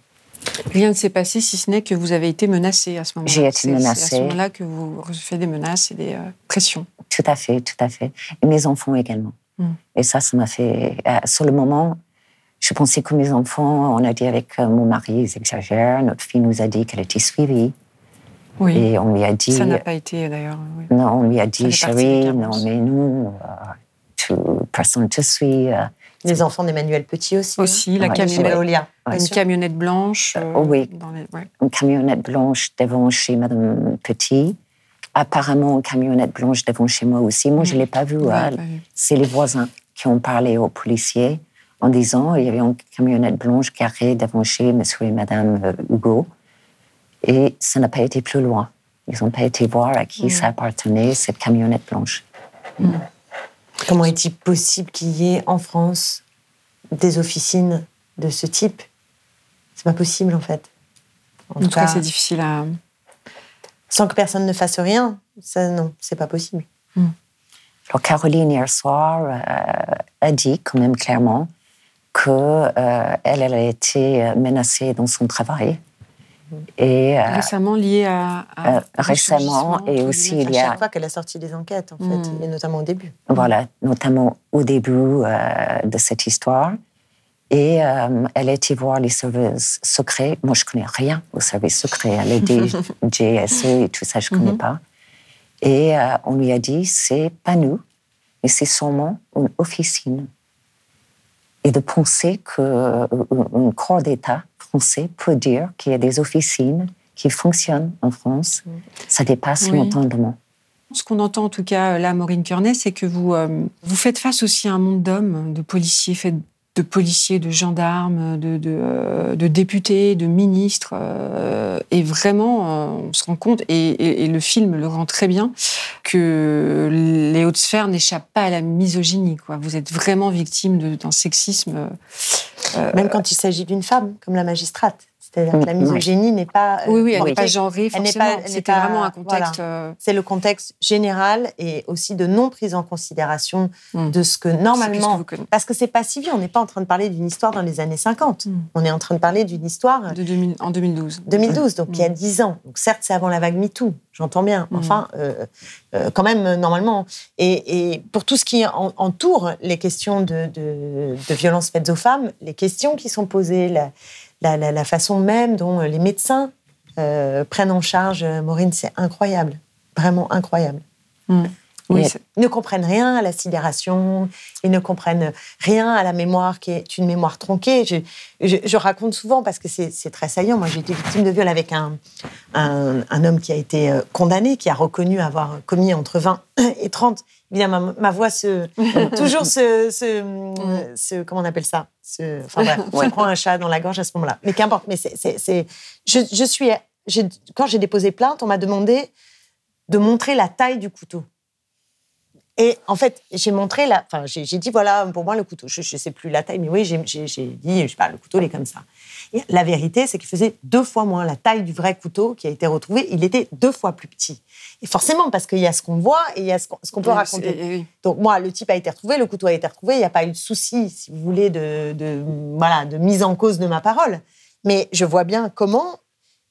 Rien ne s'est passé si ce n'est que vous avez été menacé à ce moment-là. J'ai été C'est- C'est à menacée. ce moment-là que vous recevez des menaces et des euh, pressions. Tout à fait, tout à fait. Et mes enfants également. Mm. Et ça, ça m'a fait. euh, sur le moment, je pensais que mes enfants, on a dit avec euh, mon mari, ils exagèrent. Notre fille nous a dit qu'elle était suivie. Oui. Et on lui a dit. Ça n'a pas été d'ailleurs. oui. Non, on lui a dit, chérie, non, mais nous, euh, tu- personne ne te suit. Euh. Les enfants d'Emmanuel Petit aussi. hein. Aussi, la Ouais, camionnette. Ouais. une camionnette blanche. euh, Oh oui. dans les- ouais. Une camionnette blanche devant chez Madame Petit. Apparemment, une camionnette blanche devant chez moi aussi. Moi, je ne l'ai pas vu. Ouais, hein. pas vu. C'est les voisins qui ont parlé aux policiers en disant il y avait une camionnette blanche garée devant chez Monsieur et Madame euh, Hugo. Et ça n'a pas été plus loin. Ils n'ont pas été voir à qui ça appartenait, cette camionnette blanche. Comment est-il possible qu'il y ait en France des officines de ce type? C'est pas possible en fait. En En tout tout cas, cas, c'est difficile à. sans que personne ne fasse rien, ça non, c'est pas possible. Alors, Caroline, hier soir, euh, a dit quand même clairement qu'elle elle a été euh, menacée dans son travail. Et euh, Récemment lié à. à- Euh, récemment, et aussi, il y À a- chaque fois qu'elle a sorti des enquêtes, en fait, Mm. et notamment au début. Voilà, notamment au début euh, de cette histoire. Et elle a été voir les services secrets. Moi, je connais rien aux services secrets. Elle est GSE et tout ça, je connais Mhm. pas. Et on lui a dit, c'est pas nous, mais c'est sûrement une officine. Et de penser qu'un corps d'État français peut dire qu'il y a des officines qui fonctionnent en France, ça dépasse Oui. l'entendement. Ce qu'on entend en tout cas là, Maureen Kearney, c'est que vous, euh, vous faites face aussi à un monde d'hommes, de policiers, de policiers, de gendarmes, de, de, euh, députés, de ministres. euh, et vraiment, euh, on se rend compte, et, et- le film le rend très bien, que les hautes sphères n'échappent pas à la misogynie. Vous êtes vraiment victime d'un sexisme. Même quand il s'agit d'une femme, comme la magistrate. C'est-à-dire que la Mm, misogynie n'est pas. euh, oui, oui, elle n'est pas genrée, forcément. C'était vraiment un contexte. voilà. euh, C'est le contexte général et aussi de non prise en considération Mm. de ce que c'est plus ce normalement. que vous connaissez. Parce que c'est pas si vieux, on n'est pas en train de parler d'une histoire dans les années 50. Mm. On est en train de parler d'une histoire De 2000 en 2012. 2012, donc il y a Mm. 10 ans. Donc certes, c'est avant la vague MeToo, j'entends bien. Mm. Enfin, euh, euh, quand même, normalement. Et, et pour tout ce qui en- entoure les questions de, de, de violences faites aux femmes, les questions qui sont posées, la, la, la- la façon même dont les médecins euh, prennent en charge euh, Maureen, c'est incroyable. Vraiment incroyable. Mm. Oui, Ils ne comprennent rien à la sidération, ils ne comprennent rien à la mémoire qui est une mémoire tronquée. Je, je- je raconte souvent parce que c'est très saillant. Moi, j'ai été victime de viol avec un, un, un homme qui a été euh, condamné, qui a reconnu avoir commis entre 20 et 30. Évidemment, ma, ma voix se. toujours se, se, se- Comment on appelle ça? Se, Enfin, bref, on prend un chat dans la gorge à ce moment-là. Mais qu'importe, mais c'est. Je, je suis. Quand j'ai déposé plainte, on m'a demandé de montrer la taille du couteau. Et en fait, j'ai montré la. Enfin, j'ai dit voilà, pour moi, le couteau. Je ne sais plus la taille, mais oui, j'ai dit, je sais pas, le couteau, il est comme ça. Et la vérité, c'est qu'il faisait deux fois moins la taille du vrai couteau qui a été retrouvé. Il était deux fois plus petit. Et forcément, parce qu'il y a ce qu'on voit et il y a ce qu'on peut Oui, raconter. oui. Donc moi, le type a été retrouvé, le couteau a été retrouvé, il n'y a pas eu de souci, si vous voulez, de, de, voilà, de mise en cause de ma parole. Mais je vois bien comment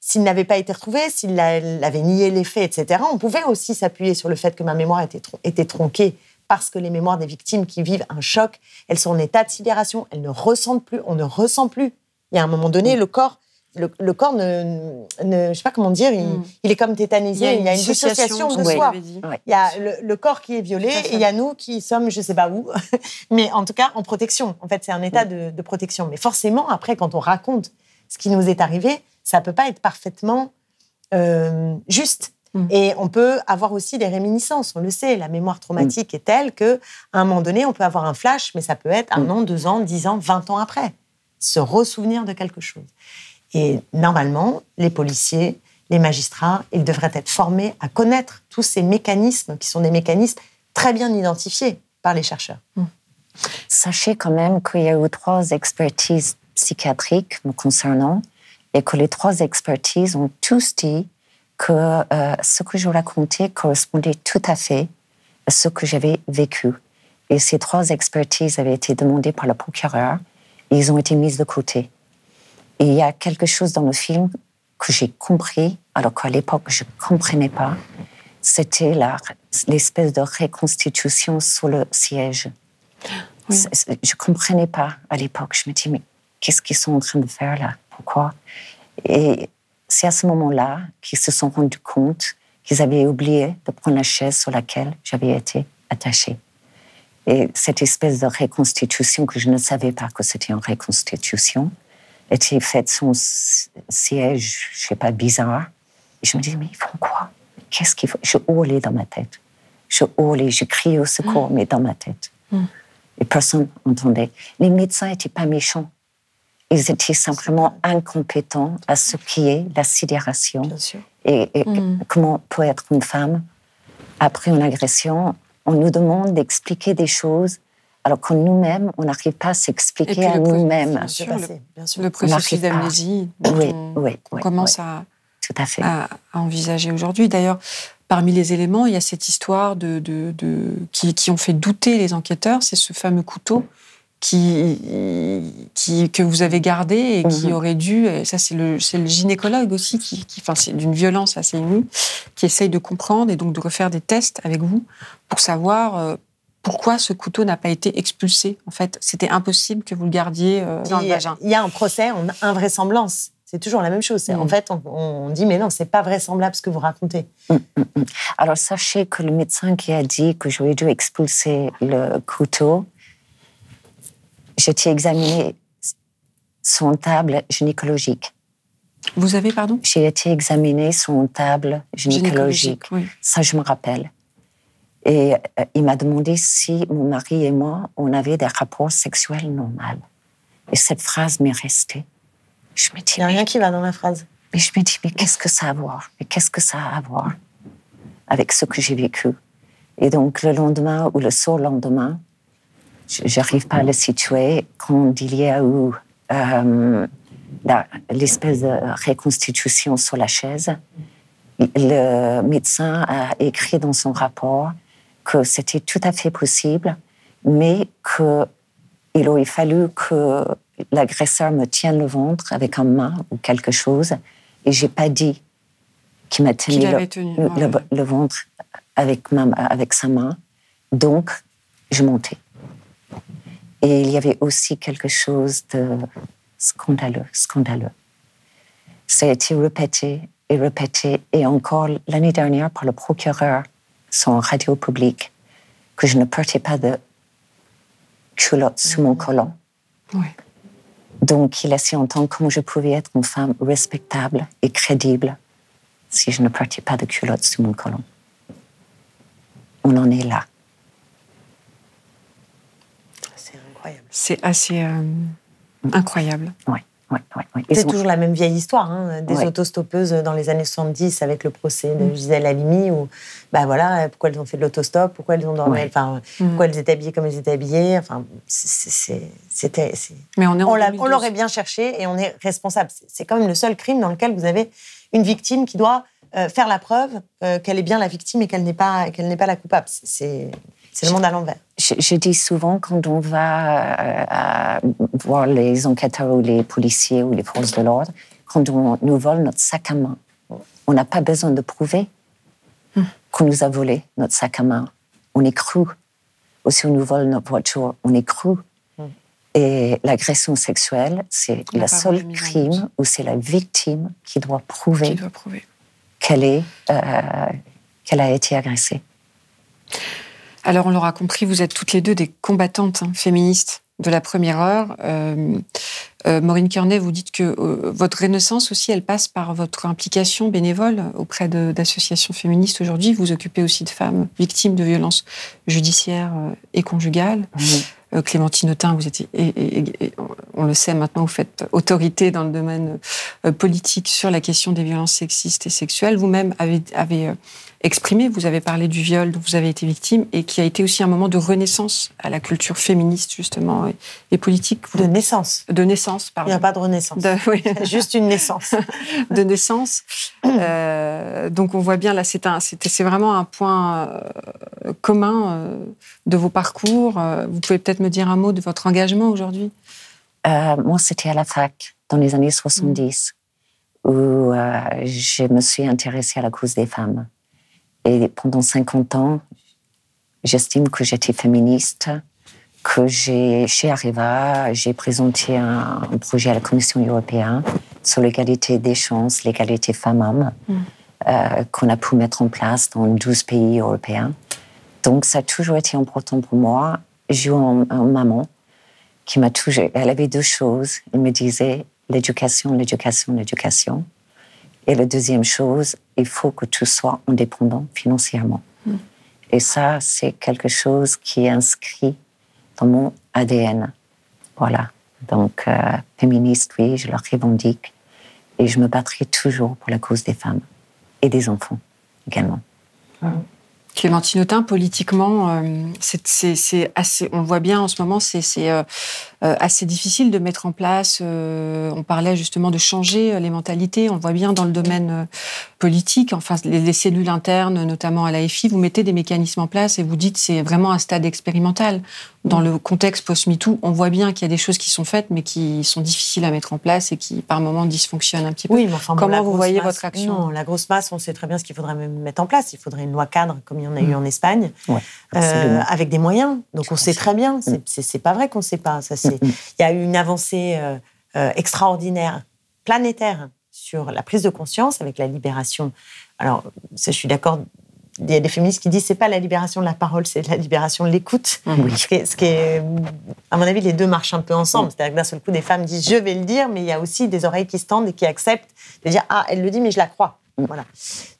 s'il n'avait pas été retrouvé, s'il avait nié les faits, etc., on pouvait aussi s'appuyer sur le fait que ma mémoire était, était tronquée parce que les mémoires des victimes qui vivent un choc, elles sont en état de sidération, elles ne ressentent plus, on ne ressent plus. Il y a un moment donné, le corps, le, corps ne, ne, je sais pas comment dire, il, mm. est comme tétanisé. Il y a une, dissociation, de soi. Il y a le, corps qui est violé et il y a nous qui sommes, je sais pas où, mais en tout cas en protection. En fait, c'est un état de, de, protection. Mais forcément, après, quand on raconte ce qui nous est arrivé, ça peut pas être parfaitement euh, juste. Mm. Et on peut avoir aussi des réminiscences, on le sait. La mémoire traumatique mm. est telle que, à un moment donné, on peut avoir un flash, mais ça peut être un mm. an, deux ans, dix ans, vingt ans après. Se ressouvenir de quelque chose. Et normalement, les policiers, les magistrats, ils devraient être formés à connaître tous ces mécanismes qui sont des mécanismes très bien identifiés par les chercheurs. Sachez quand même qu'il y a eu trois expertises psychiatriques me concernant et que les trois expertises ont tous dit que euh, ce que je racontais correspondait tout à fait à ce que j'avais vécu. Et ces trois expertises avaient été demandées par le procureur et ils ont été mises de côté. Et il y a quelque chose dans le film que j'ai compris, alors qu'à l'époque je ne comprenais pas, c'était l'espèce de reconstitution sous le siège. Je ne comprenais pas à l'époque. Je me dis, mais qu'est-ce qu'ils sont en train de faire là? Et c'est à ce moment-là qu'ils se sont rendus compte qu'ils avaient oublié de prendre la chaise sur laquelle j'avais été attachée. Et cette espèce de reconstitution que je ne savais pas que c'était une reconstitution était faite son siège, je sais pas, bizarre. Et je me dis, mais ils font quoi? Qu'est-ce qu'ils font? Je hurlais dans ma tête. Je hurlais, je criais au secours, mm. mais dans ma tête. Mm. Et personne n'entendait. Les médecins n'étaient pas méchants. Ils étaient simplement incompétents à ce qui est la sidération. Et, mm. comment peut être une femme après une agression On nous demande d'expliquer des choses alors que nous-mêmes, on n'arrive pas à s'expliquer à nous-mêmes. Le, processus d'amnésie, oui, oui, on commence à, Tout à, fait. à, envisager aujourd'hui. D'ailleurs, parmi les éléments, il y a cette histoire de, de, de qui, qui, ont fait douter les enquêteurs, c'est ce fameux couteau qui, qui, que vous avez gardé et qui mhm. aurait dû, et ça c'est le, le, gynécologue aussi, qui, qui enfin, c'est d'une violence assez inouïe, qui essaye de comprendre et donc de refaire des tests avec vous pour savoir euh, pourquoi ce couteau n'a pas été expulsé En fait, c'était impossible que vous le gardiez euh, dans le vagin. Il y a un procès, on a invraisemblance. C'est toujours la même chose. En mm. fait, on, dit mais non, c'est pas vraisemblable ce que vous racontez. Mm, mm, Alors sachez que le médecin qui a dit que j'aurais dû expulser le couteau, j'ai examiné son table gynécologique. Vous avez, pardon? J'ai été examiné son table gynécologique. Ça, je me rappelle. Et euh, il m'a demandé si mon mari et moi, on avait des rapports sexuels normaux. Et cette phrase m'est restée. Je me dis, il n'y a rien qui va dans la phrase. Mais je me dis, mais qu'est-ce que ça a à voir? Mais qu'est-ce que ça a à voir avec ce que j'ai vécu? Et donc, le lendemain ou le surlendemain, j'arrive pas à le situer, quand il y a eu euh, l'espèce de reconstitution sur la chaise, le médecin a écrit dans son rapport que c'était tout à fait possible, mais qu'il aurait fallu que l'agresseur me tienne le ventre avec un main ou quelque chose, et j'ai pas dit qu'il m'a tenu, le, ventre avec, ma, avec sa main. Donc, je montais. Et il y avait aussi quelque chose de scandaleux, scandaleux. Ça a été répété et répété, et encore l'année dernière par le procureur son radio public que je ne portais pas de culotte sous mon collant. Donc, il a su entendre comment je pouvais être une femme respectable et crédible si je ne portais pas de culotte sous mon collant. On en est là. C'est incroyable. C'est assez euh, incroyable. Oui c'est toujours la même vieille histoire, hein, des autostoppeuses dans les années 70 avec le procès de mm. Gisèle Halimi, où, bah voilà, pourquoi elles ont fait de l'autostop, pourquoi elles ont dormi, enfin, mm. pourquoi elles étaient habillées comme elles étaient habillées, enfin, c'était. Mais on, on l'aurait bien cherché et on est responsable. C'est quand même le seul crime dans lequel vous avez une victime qui doit euh, faire la preuve euh, qu'elle est bien la victime et qu'elle n'est pas, qu'elle n'est pas la coupable. C'est c'est le monde à l'envers. Je, dis souvent, quand on va euh, voir les enquêteurs ou les policiers ou les forces de l'ordre, quand on nous vole notre sac à main. On n'a pas besoin de prouver qu'on nous a volé notre sac à main. On est cru. Ou si on nous vole notre voiture, on est cru. Et l'agression sexuelle, c'est le seul crime où c'est la victime qui doit prouver qu'elle euh, qu'elle a été agressée. Alors, on l'aura compris, vous êtes toutes les deux des combattantes hein, féministes de la première heure. Euh, euh, Maureen Kearney, vous dites que euh, votre renaissance aussi, elle passe par votre implication bénévole auprès d'associations féministes aujourd'hui. Vous occupez aussi de femmes victimes de violences judiciaires et conjugales. Clémentine Autain, vous étiez, et, et- et on le sait maintenant, vous faites autorité dans le domaine politique sur la question des violences sexistes et sexuelles. Vous-même avez, avez exprimé, vous avez parlé du viol dont vous avez été victime et qui a été aussi un moment de renaissance à la culture féministe justement et, et politique. De naissance. De naissance, Il pardon. n'y a pas de renaissance. De- oui. C'est juste une naissance. de naissance. Euh, donc on voit bien là, c'est un, c'était, c'est vraiment un point euh, commun euh, de vos parcours. Vous pouvez peut-être me dire un mot de votre engagement aujourd'hui? Euh, moi, c'était à la fac, dans les années 70, où euh, je me suis intéressée à la cause des femmes. Et pendant 50 ans, j'estime que j'étais féministe, que j'ai, chez Areva, j'ai présenté un, un projet à la Commission européenne sur l'égalité des chances, l'égalité femmes-hommes, euh, qu'on a pu mettre en place dans 12 pays européens. Donc, ça a toujours été important pour moi. J'ai eu une un maman qui m'a toujours. Elle avait deux choses. Elle me disait l'éducation, l'éducation, l'éducation. Et la deuxième chose, il faut que tu sois indépendant financièrement. Et ça, c'est quelque chose qui est inscrit dans mon ADN. Voilà. Donc, euh, féministe, oui, je le revendique. Et je me battrai toujours pour la cause des femmes et des enfants également. Clémentine Autain, politiquement, euh, c'est, assez, on le voit bien en ce moment, c'est, euh, assez difficile de mettre en place. euh, on parlait justement de changer euh, les mentalités. On le voit bien dans le domaine euh, politique. Enfin, les, les cellules internes, notamment à l'AFI, vous mettez des mécanismes en place et vous dites c'est vraiment un stade expérimental. Dans le contexte post-MeToo, on voit bien qu'il y a des choses qui sont faites, mais qui sont difficiles à mettre en place et qui, par moments, dysfonctionnent un petit peu. Oui, mais enfin, Comment la vous grosse voyez masse- votre action Non, la grosse masse, on sait très bien ce qu'il faudrait même mettre en place. Il faudrait une loi cadre, comme il y en a eu en Espagne, Ouais, euh, avec des moyens. Donc on sait très bien. C'est- pas vrai qu'on sait pas. Ça, c'est. Il y a eu une avancée euh, euh, extraordinaire, planétaire, sur la prise de conscience avec la libération. Alors, je suis d'accord. Il y a des féministes qui disent c'est pas la libération de la parole, c'est la libération de l'écoute. Ce, qui est, ce qui est, à mon avis, les deux marchent un peu ensemble. C'est-à-dire que d'un seul coup, des femmes disent je vais le dire, mais il y a aussi des oreilles qui se tendent et qui acceptent de dire ah, elle le dit, mais je la crois. Voilà.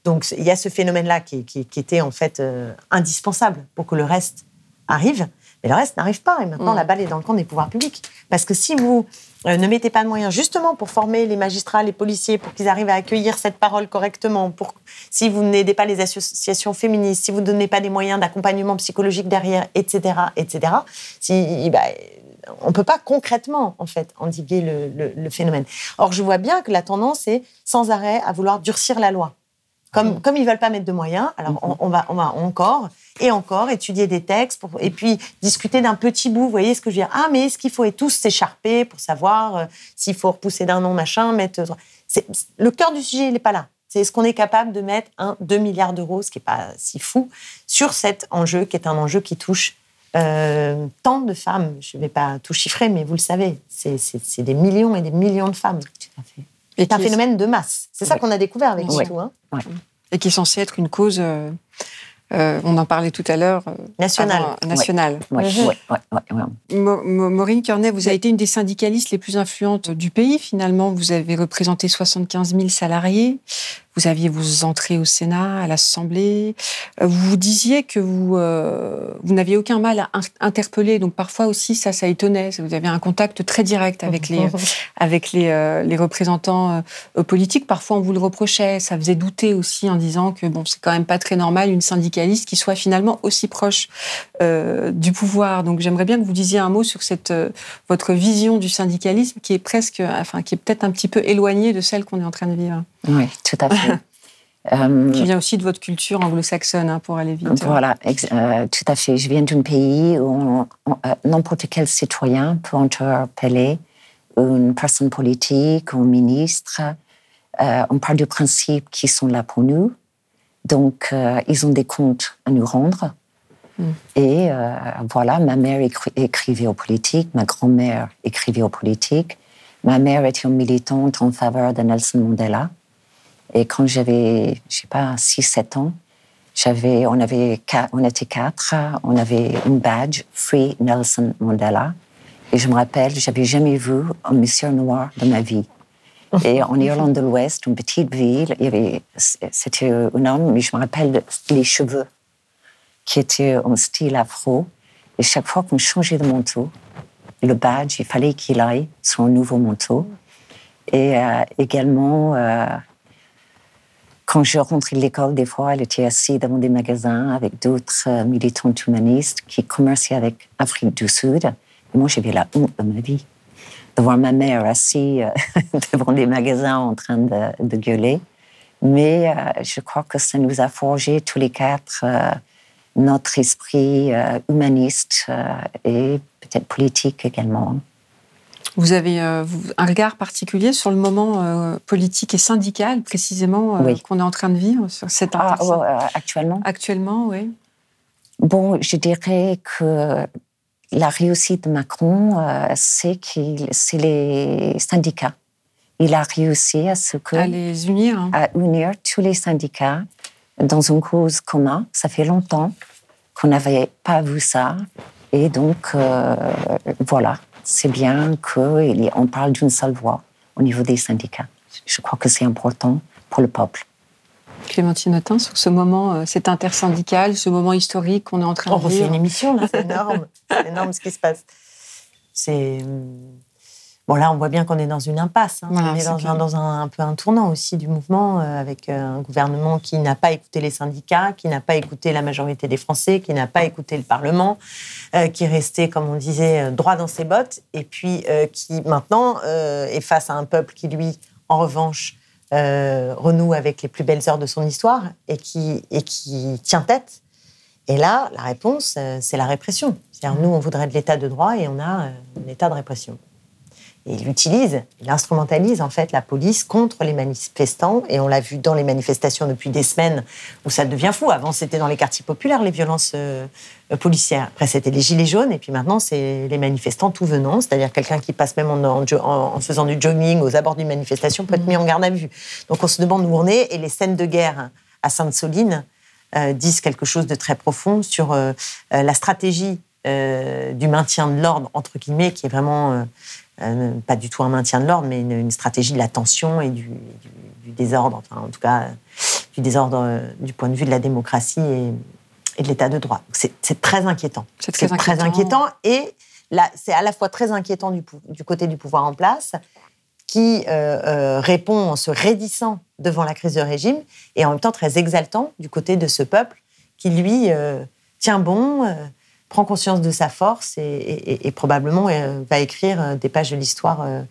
Donc il y a ce phénomène-là qui, qui- qui était en fait euh, indispensable pour que le reste arrive. Mais le reste n'arrive pas. Et maintenant, Mm. la balle est dans le camp des pouvoirs publics. Parce que si vous euh, ne mettez pas de moyens justement pour former les magistrats, les policiers, pour qu'ils arrivent à accueillir cette parole correctement, pour si vous n'aidez pas les associations féministes, si vous ne donnez pas des moyens d'accompagnement psychologique derrière, etc., etc., si, bah, on ne peut pas concrètement, en fait, endiguer le, le- le phénomène. Or, je vois bien que la tendance est sans arrêt à vouloir durcir la loi. Comme, comme ils veulent pas mettre de moyens, alors on, on va, on va encore et encore étudier des textes pour, et puis discuter d'un petit bout. Vous voyez ce que je veux dire Ah, mais est-ce qu'il faut et tous s'écharper pour savoir euh, s'il faut repousser d'un an, machin, mettre. le cœur du sujet, il n'est pas là. C'est est-ce qu'on est capable de mettre un 2 milliards d'euros, ce qui n'est pas si fou, sur cet enjeu qui est un enjeu qui touche euh, tant de femmes. Je ne vais pas tout chiffrer, mais vous le savez, c'est- c'est c'est des millions et des millions de femmes. Et C'est un phénomène de masse. C'est ça Ouais. qu'on a découvert avec Ouais. MeToo, hein. et qui est censé être une cause, euh, euh, on en parlait tout à l'heure, euh, Nationale. avant- nationale. Ouais, ouais, ouais, ouais, ouais. Mo- Mo- Maureen Kearney, vous avez été une des syndicalistes les plus influentes du pays, finalement. Vous avez représenté 75 000 salariés. Vous aviez vos entrées au Sénat, à l'Assemblée. Euh, Vous disiez que vous, euh, vous n'aviez aucun mal à in- interpeller. Donc parfois aussi, ça, ça étonnait. Vous avez un contact très direct avec les, avec les, euh, les représentants euh, politiques. Parfois, on vous le reprochait. Ça faisait douter aussi en disant que bon, c'est quand même pas très normal une syndicaliste qui soit finalement aussi proche du pouvoir. Donc, j'aimerais bien que vous disiez un mot sur cette votre vision du syndicalisme qui est presque, enfin, qui est peut-être un petit peu éloignée de celle qu'on est en train de vivre, Oui, tout à fait. Euh, qui vient aussi de votre culture anglo-saxonne, hein, pour aller vite. Voilà, ex- euh, tout à fait. Je viens d'un pays où euh, n'importe quel citoyen peut interpeller une personne politique, un ministre, euh, on part du principe qu'ils sont là pour nous. Donc, ils ont des comptes à nous rendre. Mm. Et voilà, ma mère écrivait aux politiques, ma grand-mère écrivait aux politiques. Ma mère était une militante en faveur de Nelson Mandela. Et quand j'avais, je sais pas, 6-7 ans, j'avais, on, avait, on était quatre, on avait un badge Free Nelson Mandela. Et je me rappelle, j'avais jamais vu un monsieur noir de ma vie. Et en Irlande de l'Ouest, une petite ville, il y avait, c'était un homme, mais je me rappelle les cheveux qui étaient en style afro. Et chaque fois qu'on changeait de manteau, le badge, il fallait qu'il aille sur un nouveau manteau. Et euh, également, euh, quand je rentrais de l'école, des fois, elle était assise devant des magasins avec d'autres euh, militants humanistes qui commerçaient avec Afrique du Sud. Et moi, j'avais la honte de ma vie de voir ma mère assise devant des magasins en train de, gueuler. Mais je crois que ça nous a forgé tous les quatre notre esprit humaniste et peut-être politique également. Vous avez euh, un regard particulier sur le moment euh, politique et syndical, précisément, euh, qu'on est en train de vivre, sur cette ah, Actuellement? Actuellement, oui. Bon, je dirais que la réussite de Macron, c'est qu'il, c'est les syndicats. Il a réussi à ce que... À les unir. Hein. À unir tous les syndicats dans une cause commune. Ça fait longtemps qu'on n'avait pas vu ça. Et donc, voilà c'est bien qu'on parle d'une seule voix au niveau des syndicats. Je crois que c'est important pour le peuple. Clémentine Autain, sur ce moment, euh, cet intersyndical, ce moment historique qu'on est en train de vivre. On refait une émission, là, c'est énorme. c'est énorme ce qui se passe. C'est hum, Bon, là, on voit bien qu'on est dans une impasse. Hein. on est, dans, un, peu un tournant aussi du mouvement, euh, avec euh, un gouvernement qui n'a pas écouté les syndicats, qui n'a pas écouté la majorité des Français, qui n'a pas écouté le Parlement, euh, qui est resté, comme on disait, droit dans ses bottes, et puis qui maintenant est face à un peuple qui, lui, en revanche, renoue avec les plus belles heures de son histoire et qui, et qui tient tête. Et là, la réponse, c'est la répression. C'est-à-dire, nous, on voudrait de l'état de droit et on a un état de répression. Et il utilise, il instrumentalise en fait la police contre les manifestants. Et on l'a vu dans les manifestations depuis des semaines où ça devient fou. Avant, c'était dans les quartiers populaires, les violences euh, policières. Après, c'était les gilets jaunes. Et puis maintenant, c'est les manifestants tout venant. C'est-à-dire quelqu'un qui passe même en, faisant du jogging aux abords d'une manifestation peut être mis en garde à vue. Donc on se demande où on est. Et les scènes de guerre à Sainte-Soline euh, disent quelque chose de très profond sur euh, la stratégie du maintien de l'ordre, entre guillemets, qui est vraiment euh, pas du tout un maintien de l'ordre, mais une, stratégie de la tension et du, désordre, enfin en tout cas du désordre euh, du point de vue de la démocratie et, de l'état de droit. C'est très inquiétant. C'est très, inquiétant. Et c'est à la fois très inquiétant du, côté du pouvoir en place, qui euh, répond en se raidissant devant la crise de régime, et en même temps très exaltant du côté de ce peuple qui, lui, tient bon, prend conscience de sa force et, probablement euh, va écrire euh, des pages de l'histoire euh,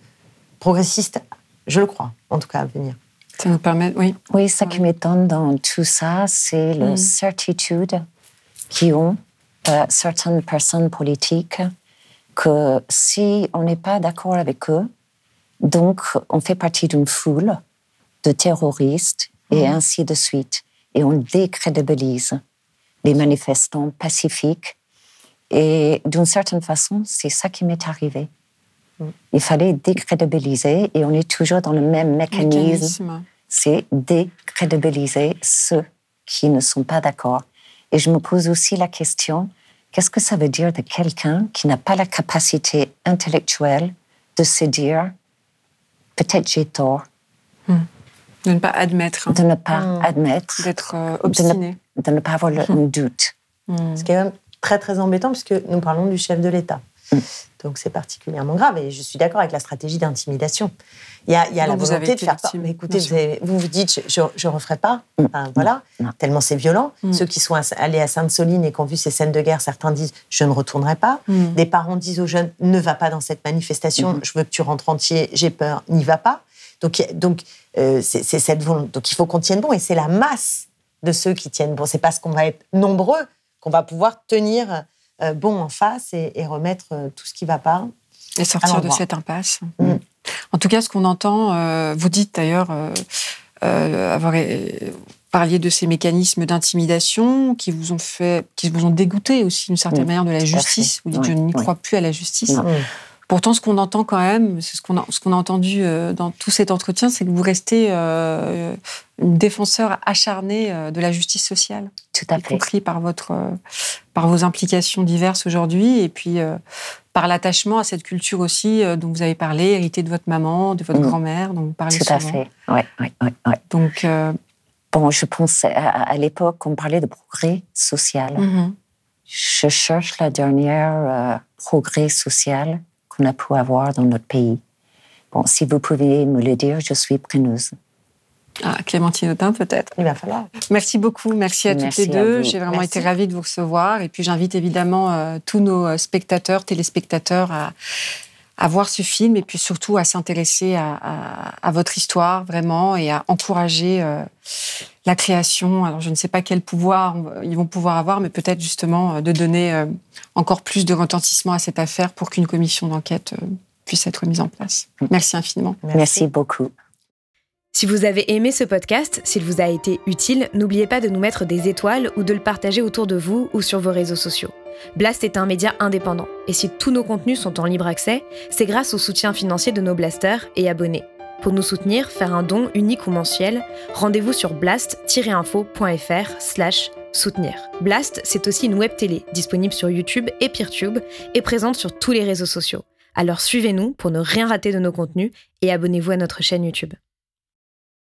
progressiste, je le crois, en tout cas à venir. Ça nous permet, oui. Oui, ce qui m'étonne dans tout ça, c'est la mm. certitude qui ont certaines personnes politiques que si on n'est pas d'accord avec eux, donc on fait partie d'une foule de terroristes et mm. ainsi de suite. Et on décrédibilise les manifestants pacifiques et d'une certaine façon, c'est ça qui m'est arrivé. Mm. Il fallait décrédibiliser et on est toujours dans le même mécanisme. C'est décrédibiliser ceux qui ne sont pas d'accord. Et je me pose aussi la question, qu'est-ce que ça veut dire de quelqu'un qui n'a pas la capacité intellectuelle de se dire, peut-être j'ai tort. Mm. De ne pas admettre. De ne pas mm. admettre. D'être euh, obstiné. De ne, pas avoir le, doute. Ce qui est même très très embêtant puisque nous parlons du chef de l'État. Mm. Donc c'est particulièrement grave et je suis d'accord avec la stratégie d'intimidation. Il y a, il y a la volonté de faire. Mais écoutez, vous, vous, dites je ne referai pas. Mm. voilà, tellement c'est violent. Mm. Ceux qui sont allés à Sainte-Soline et qui ont vu ces scènes de guerre, certains disent je ne retournerai pas. Des parents disent aux jeunes ne va pas dans cette manifestation, je veux que tu rentres entier, j'ai peur, n'y va pas. Donc, donc euh, c'est cette volonté. Donc il faut qu'on tienne bon et c'est la masse de ceux qui tiennent bon. C'est parce qu'on va être nombreux qu'on va pouvoir tenir euh, bon en face et, remettre euh, tout ce qui ne va pas. Et sortir de cette impasse. Mm. En tout cas, ce qu'on entend, euh, vous dites d'ailleurs euh, euh, avoir parliez de ces mécanismes d'intimidation qui vous ont fait, qui vous ont dégoûté aussi d'une certaine manière de la justice. Vous dites je n'y crois plus à la justice. Pourtant, ce qu'on entend quand même, c'est ce qu'on a, ce qu'on a entendu dans tout cet entretien, c'est que vous restez euh, une défenseur acharnée de la justice sociale. Tout à fait. compris par votre, par vos implications diverses aujourd'hui, et puis par l'attachement à cette culture aussi euh, dont vous avez parlé, héritée de votre maman, de votre mm. grand-mère, dont vous parlez Tout à fait, oui, oui, oui. Donc, euh, bon, je pense à, l'époque, on parlait de progrès social. Mm-hmm. Je cherche la dernière euh, progrès social qu'on a pu avoir dans notre pays. Bon, si vous pouvez me le dire, je suis preneuse. Ah, Clémentine Autain, peut-être. Il va falloir. Merci beaucoup. Merci à toutes les deux. J'ai vraiment été ravie de vous recevoir. Et puis, j'invite évidemment euh, tous nos spectateurs, téléspectateurs à, à, voir ce film et puis surtout à s'intéresser à, à, votre histoire, vraiment, et à encourager euh, la création. Alors, je ne sais pas quel pouvoir ils vont pouvoir avoir, mais peut-être justement de donner encore plus de retentissement à cette affaire pour qu'une commission d'enquête puisse être mise en place. Merci infiniment. Merci beaucoup. Si vous avez aimé ce podcast, s'il vous a été utile, n'oubliez pas de nous mettre des étoiles ou de le partager autour de vous ou sur vos réseaux sociaux. Blast est un média indépendant, et si tous nos contenus sont en libre accès, c'est grâce au soutien financier de nos blasters et abonnés. Pour nous soutenir, faire un don unique ou mensuel, rendez-vous sur blast-info.fr slash soutenir. Blast, c'est aussi une web télé disponible sur YouTube et PeerTube et présente sur tous les réseaux sociaux. Alors suivez-nous pour ne rien rater de nos contenus et abonnez-vous à notre chaîne YouTube.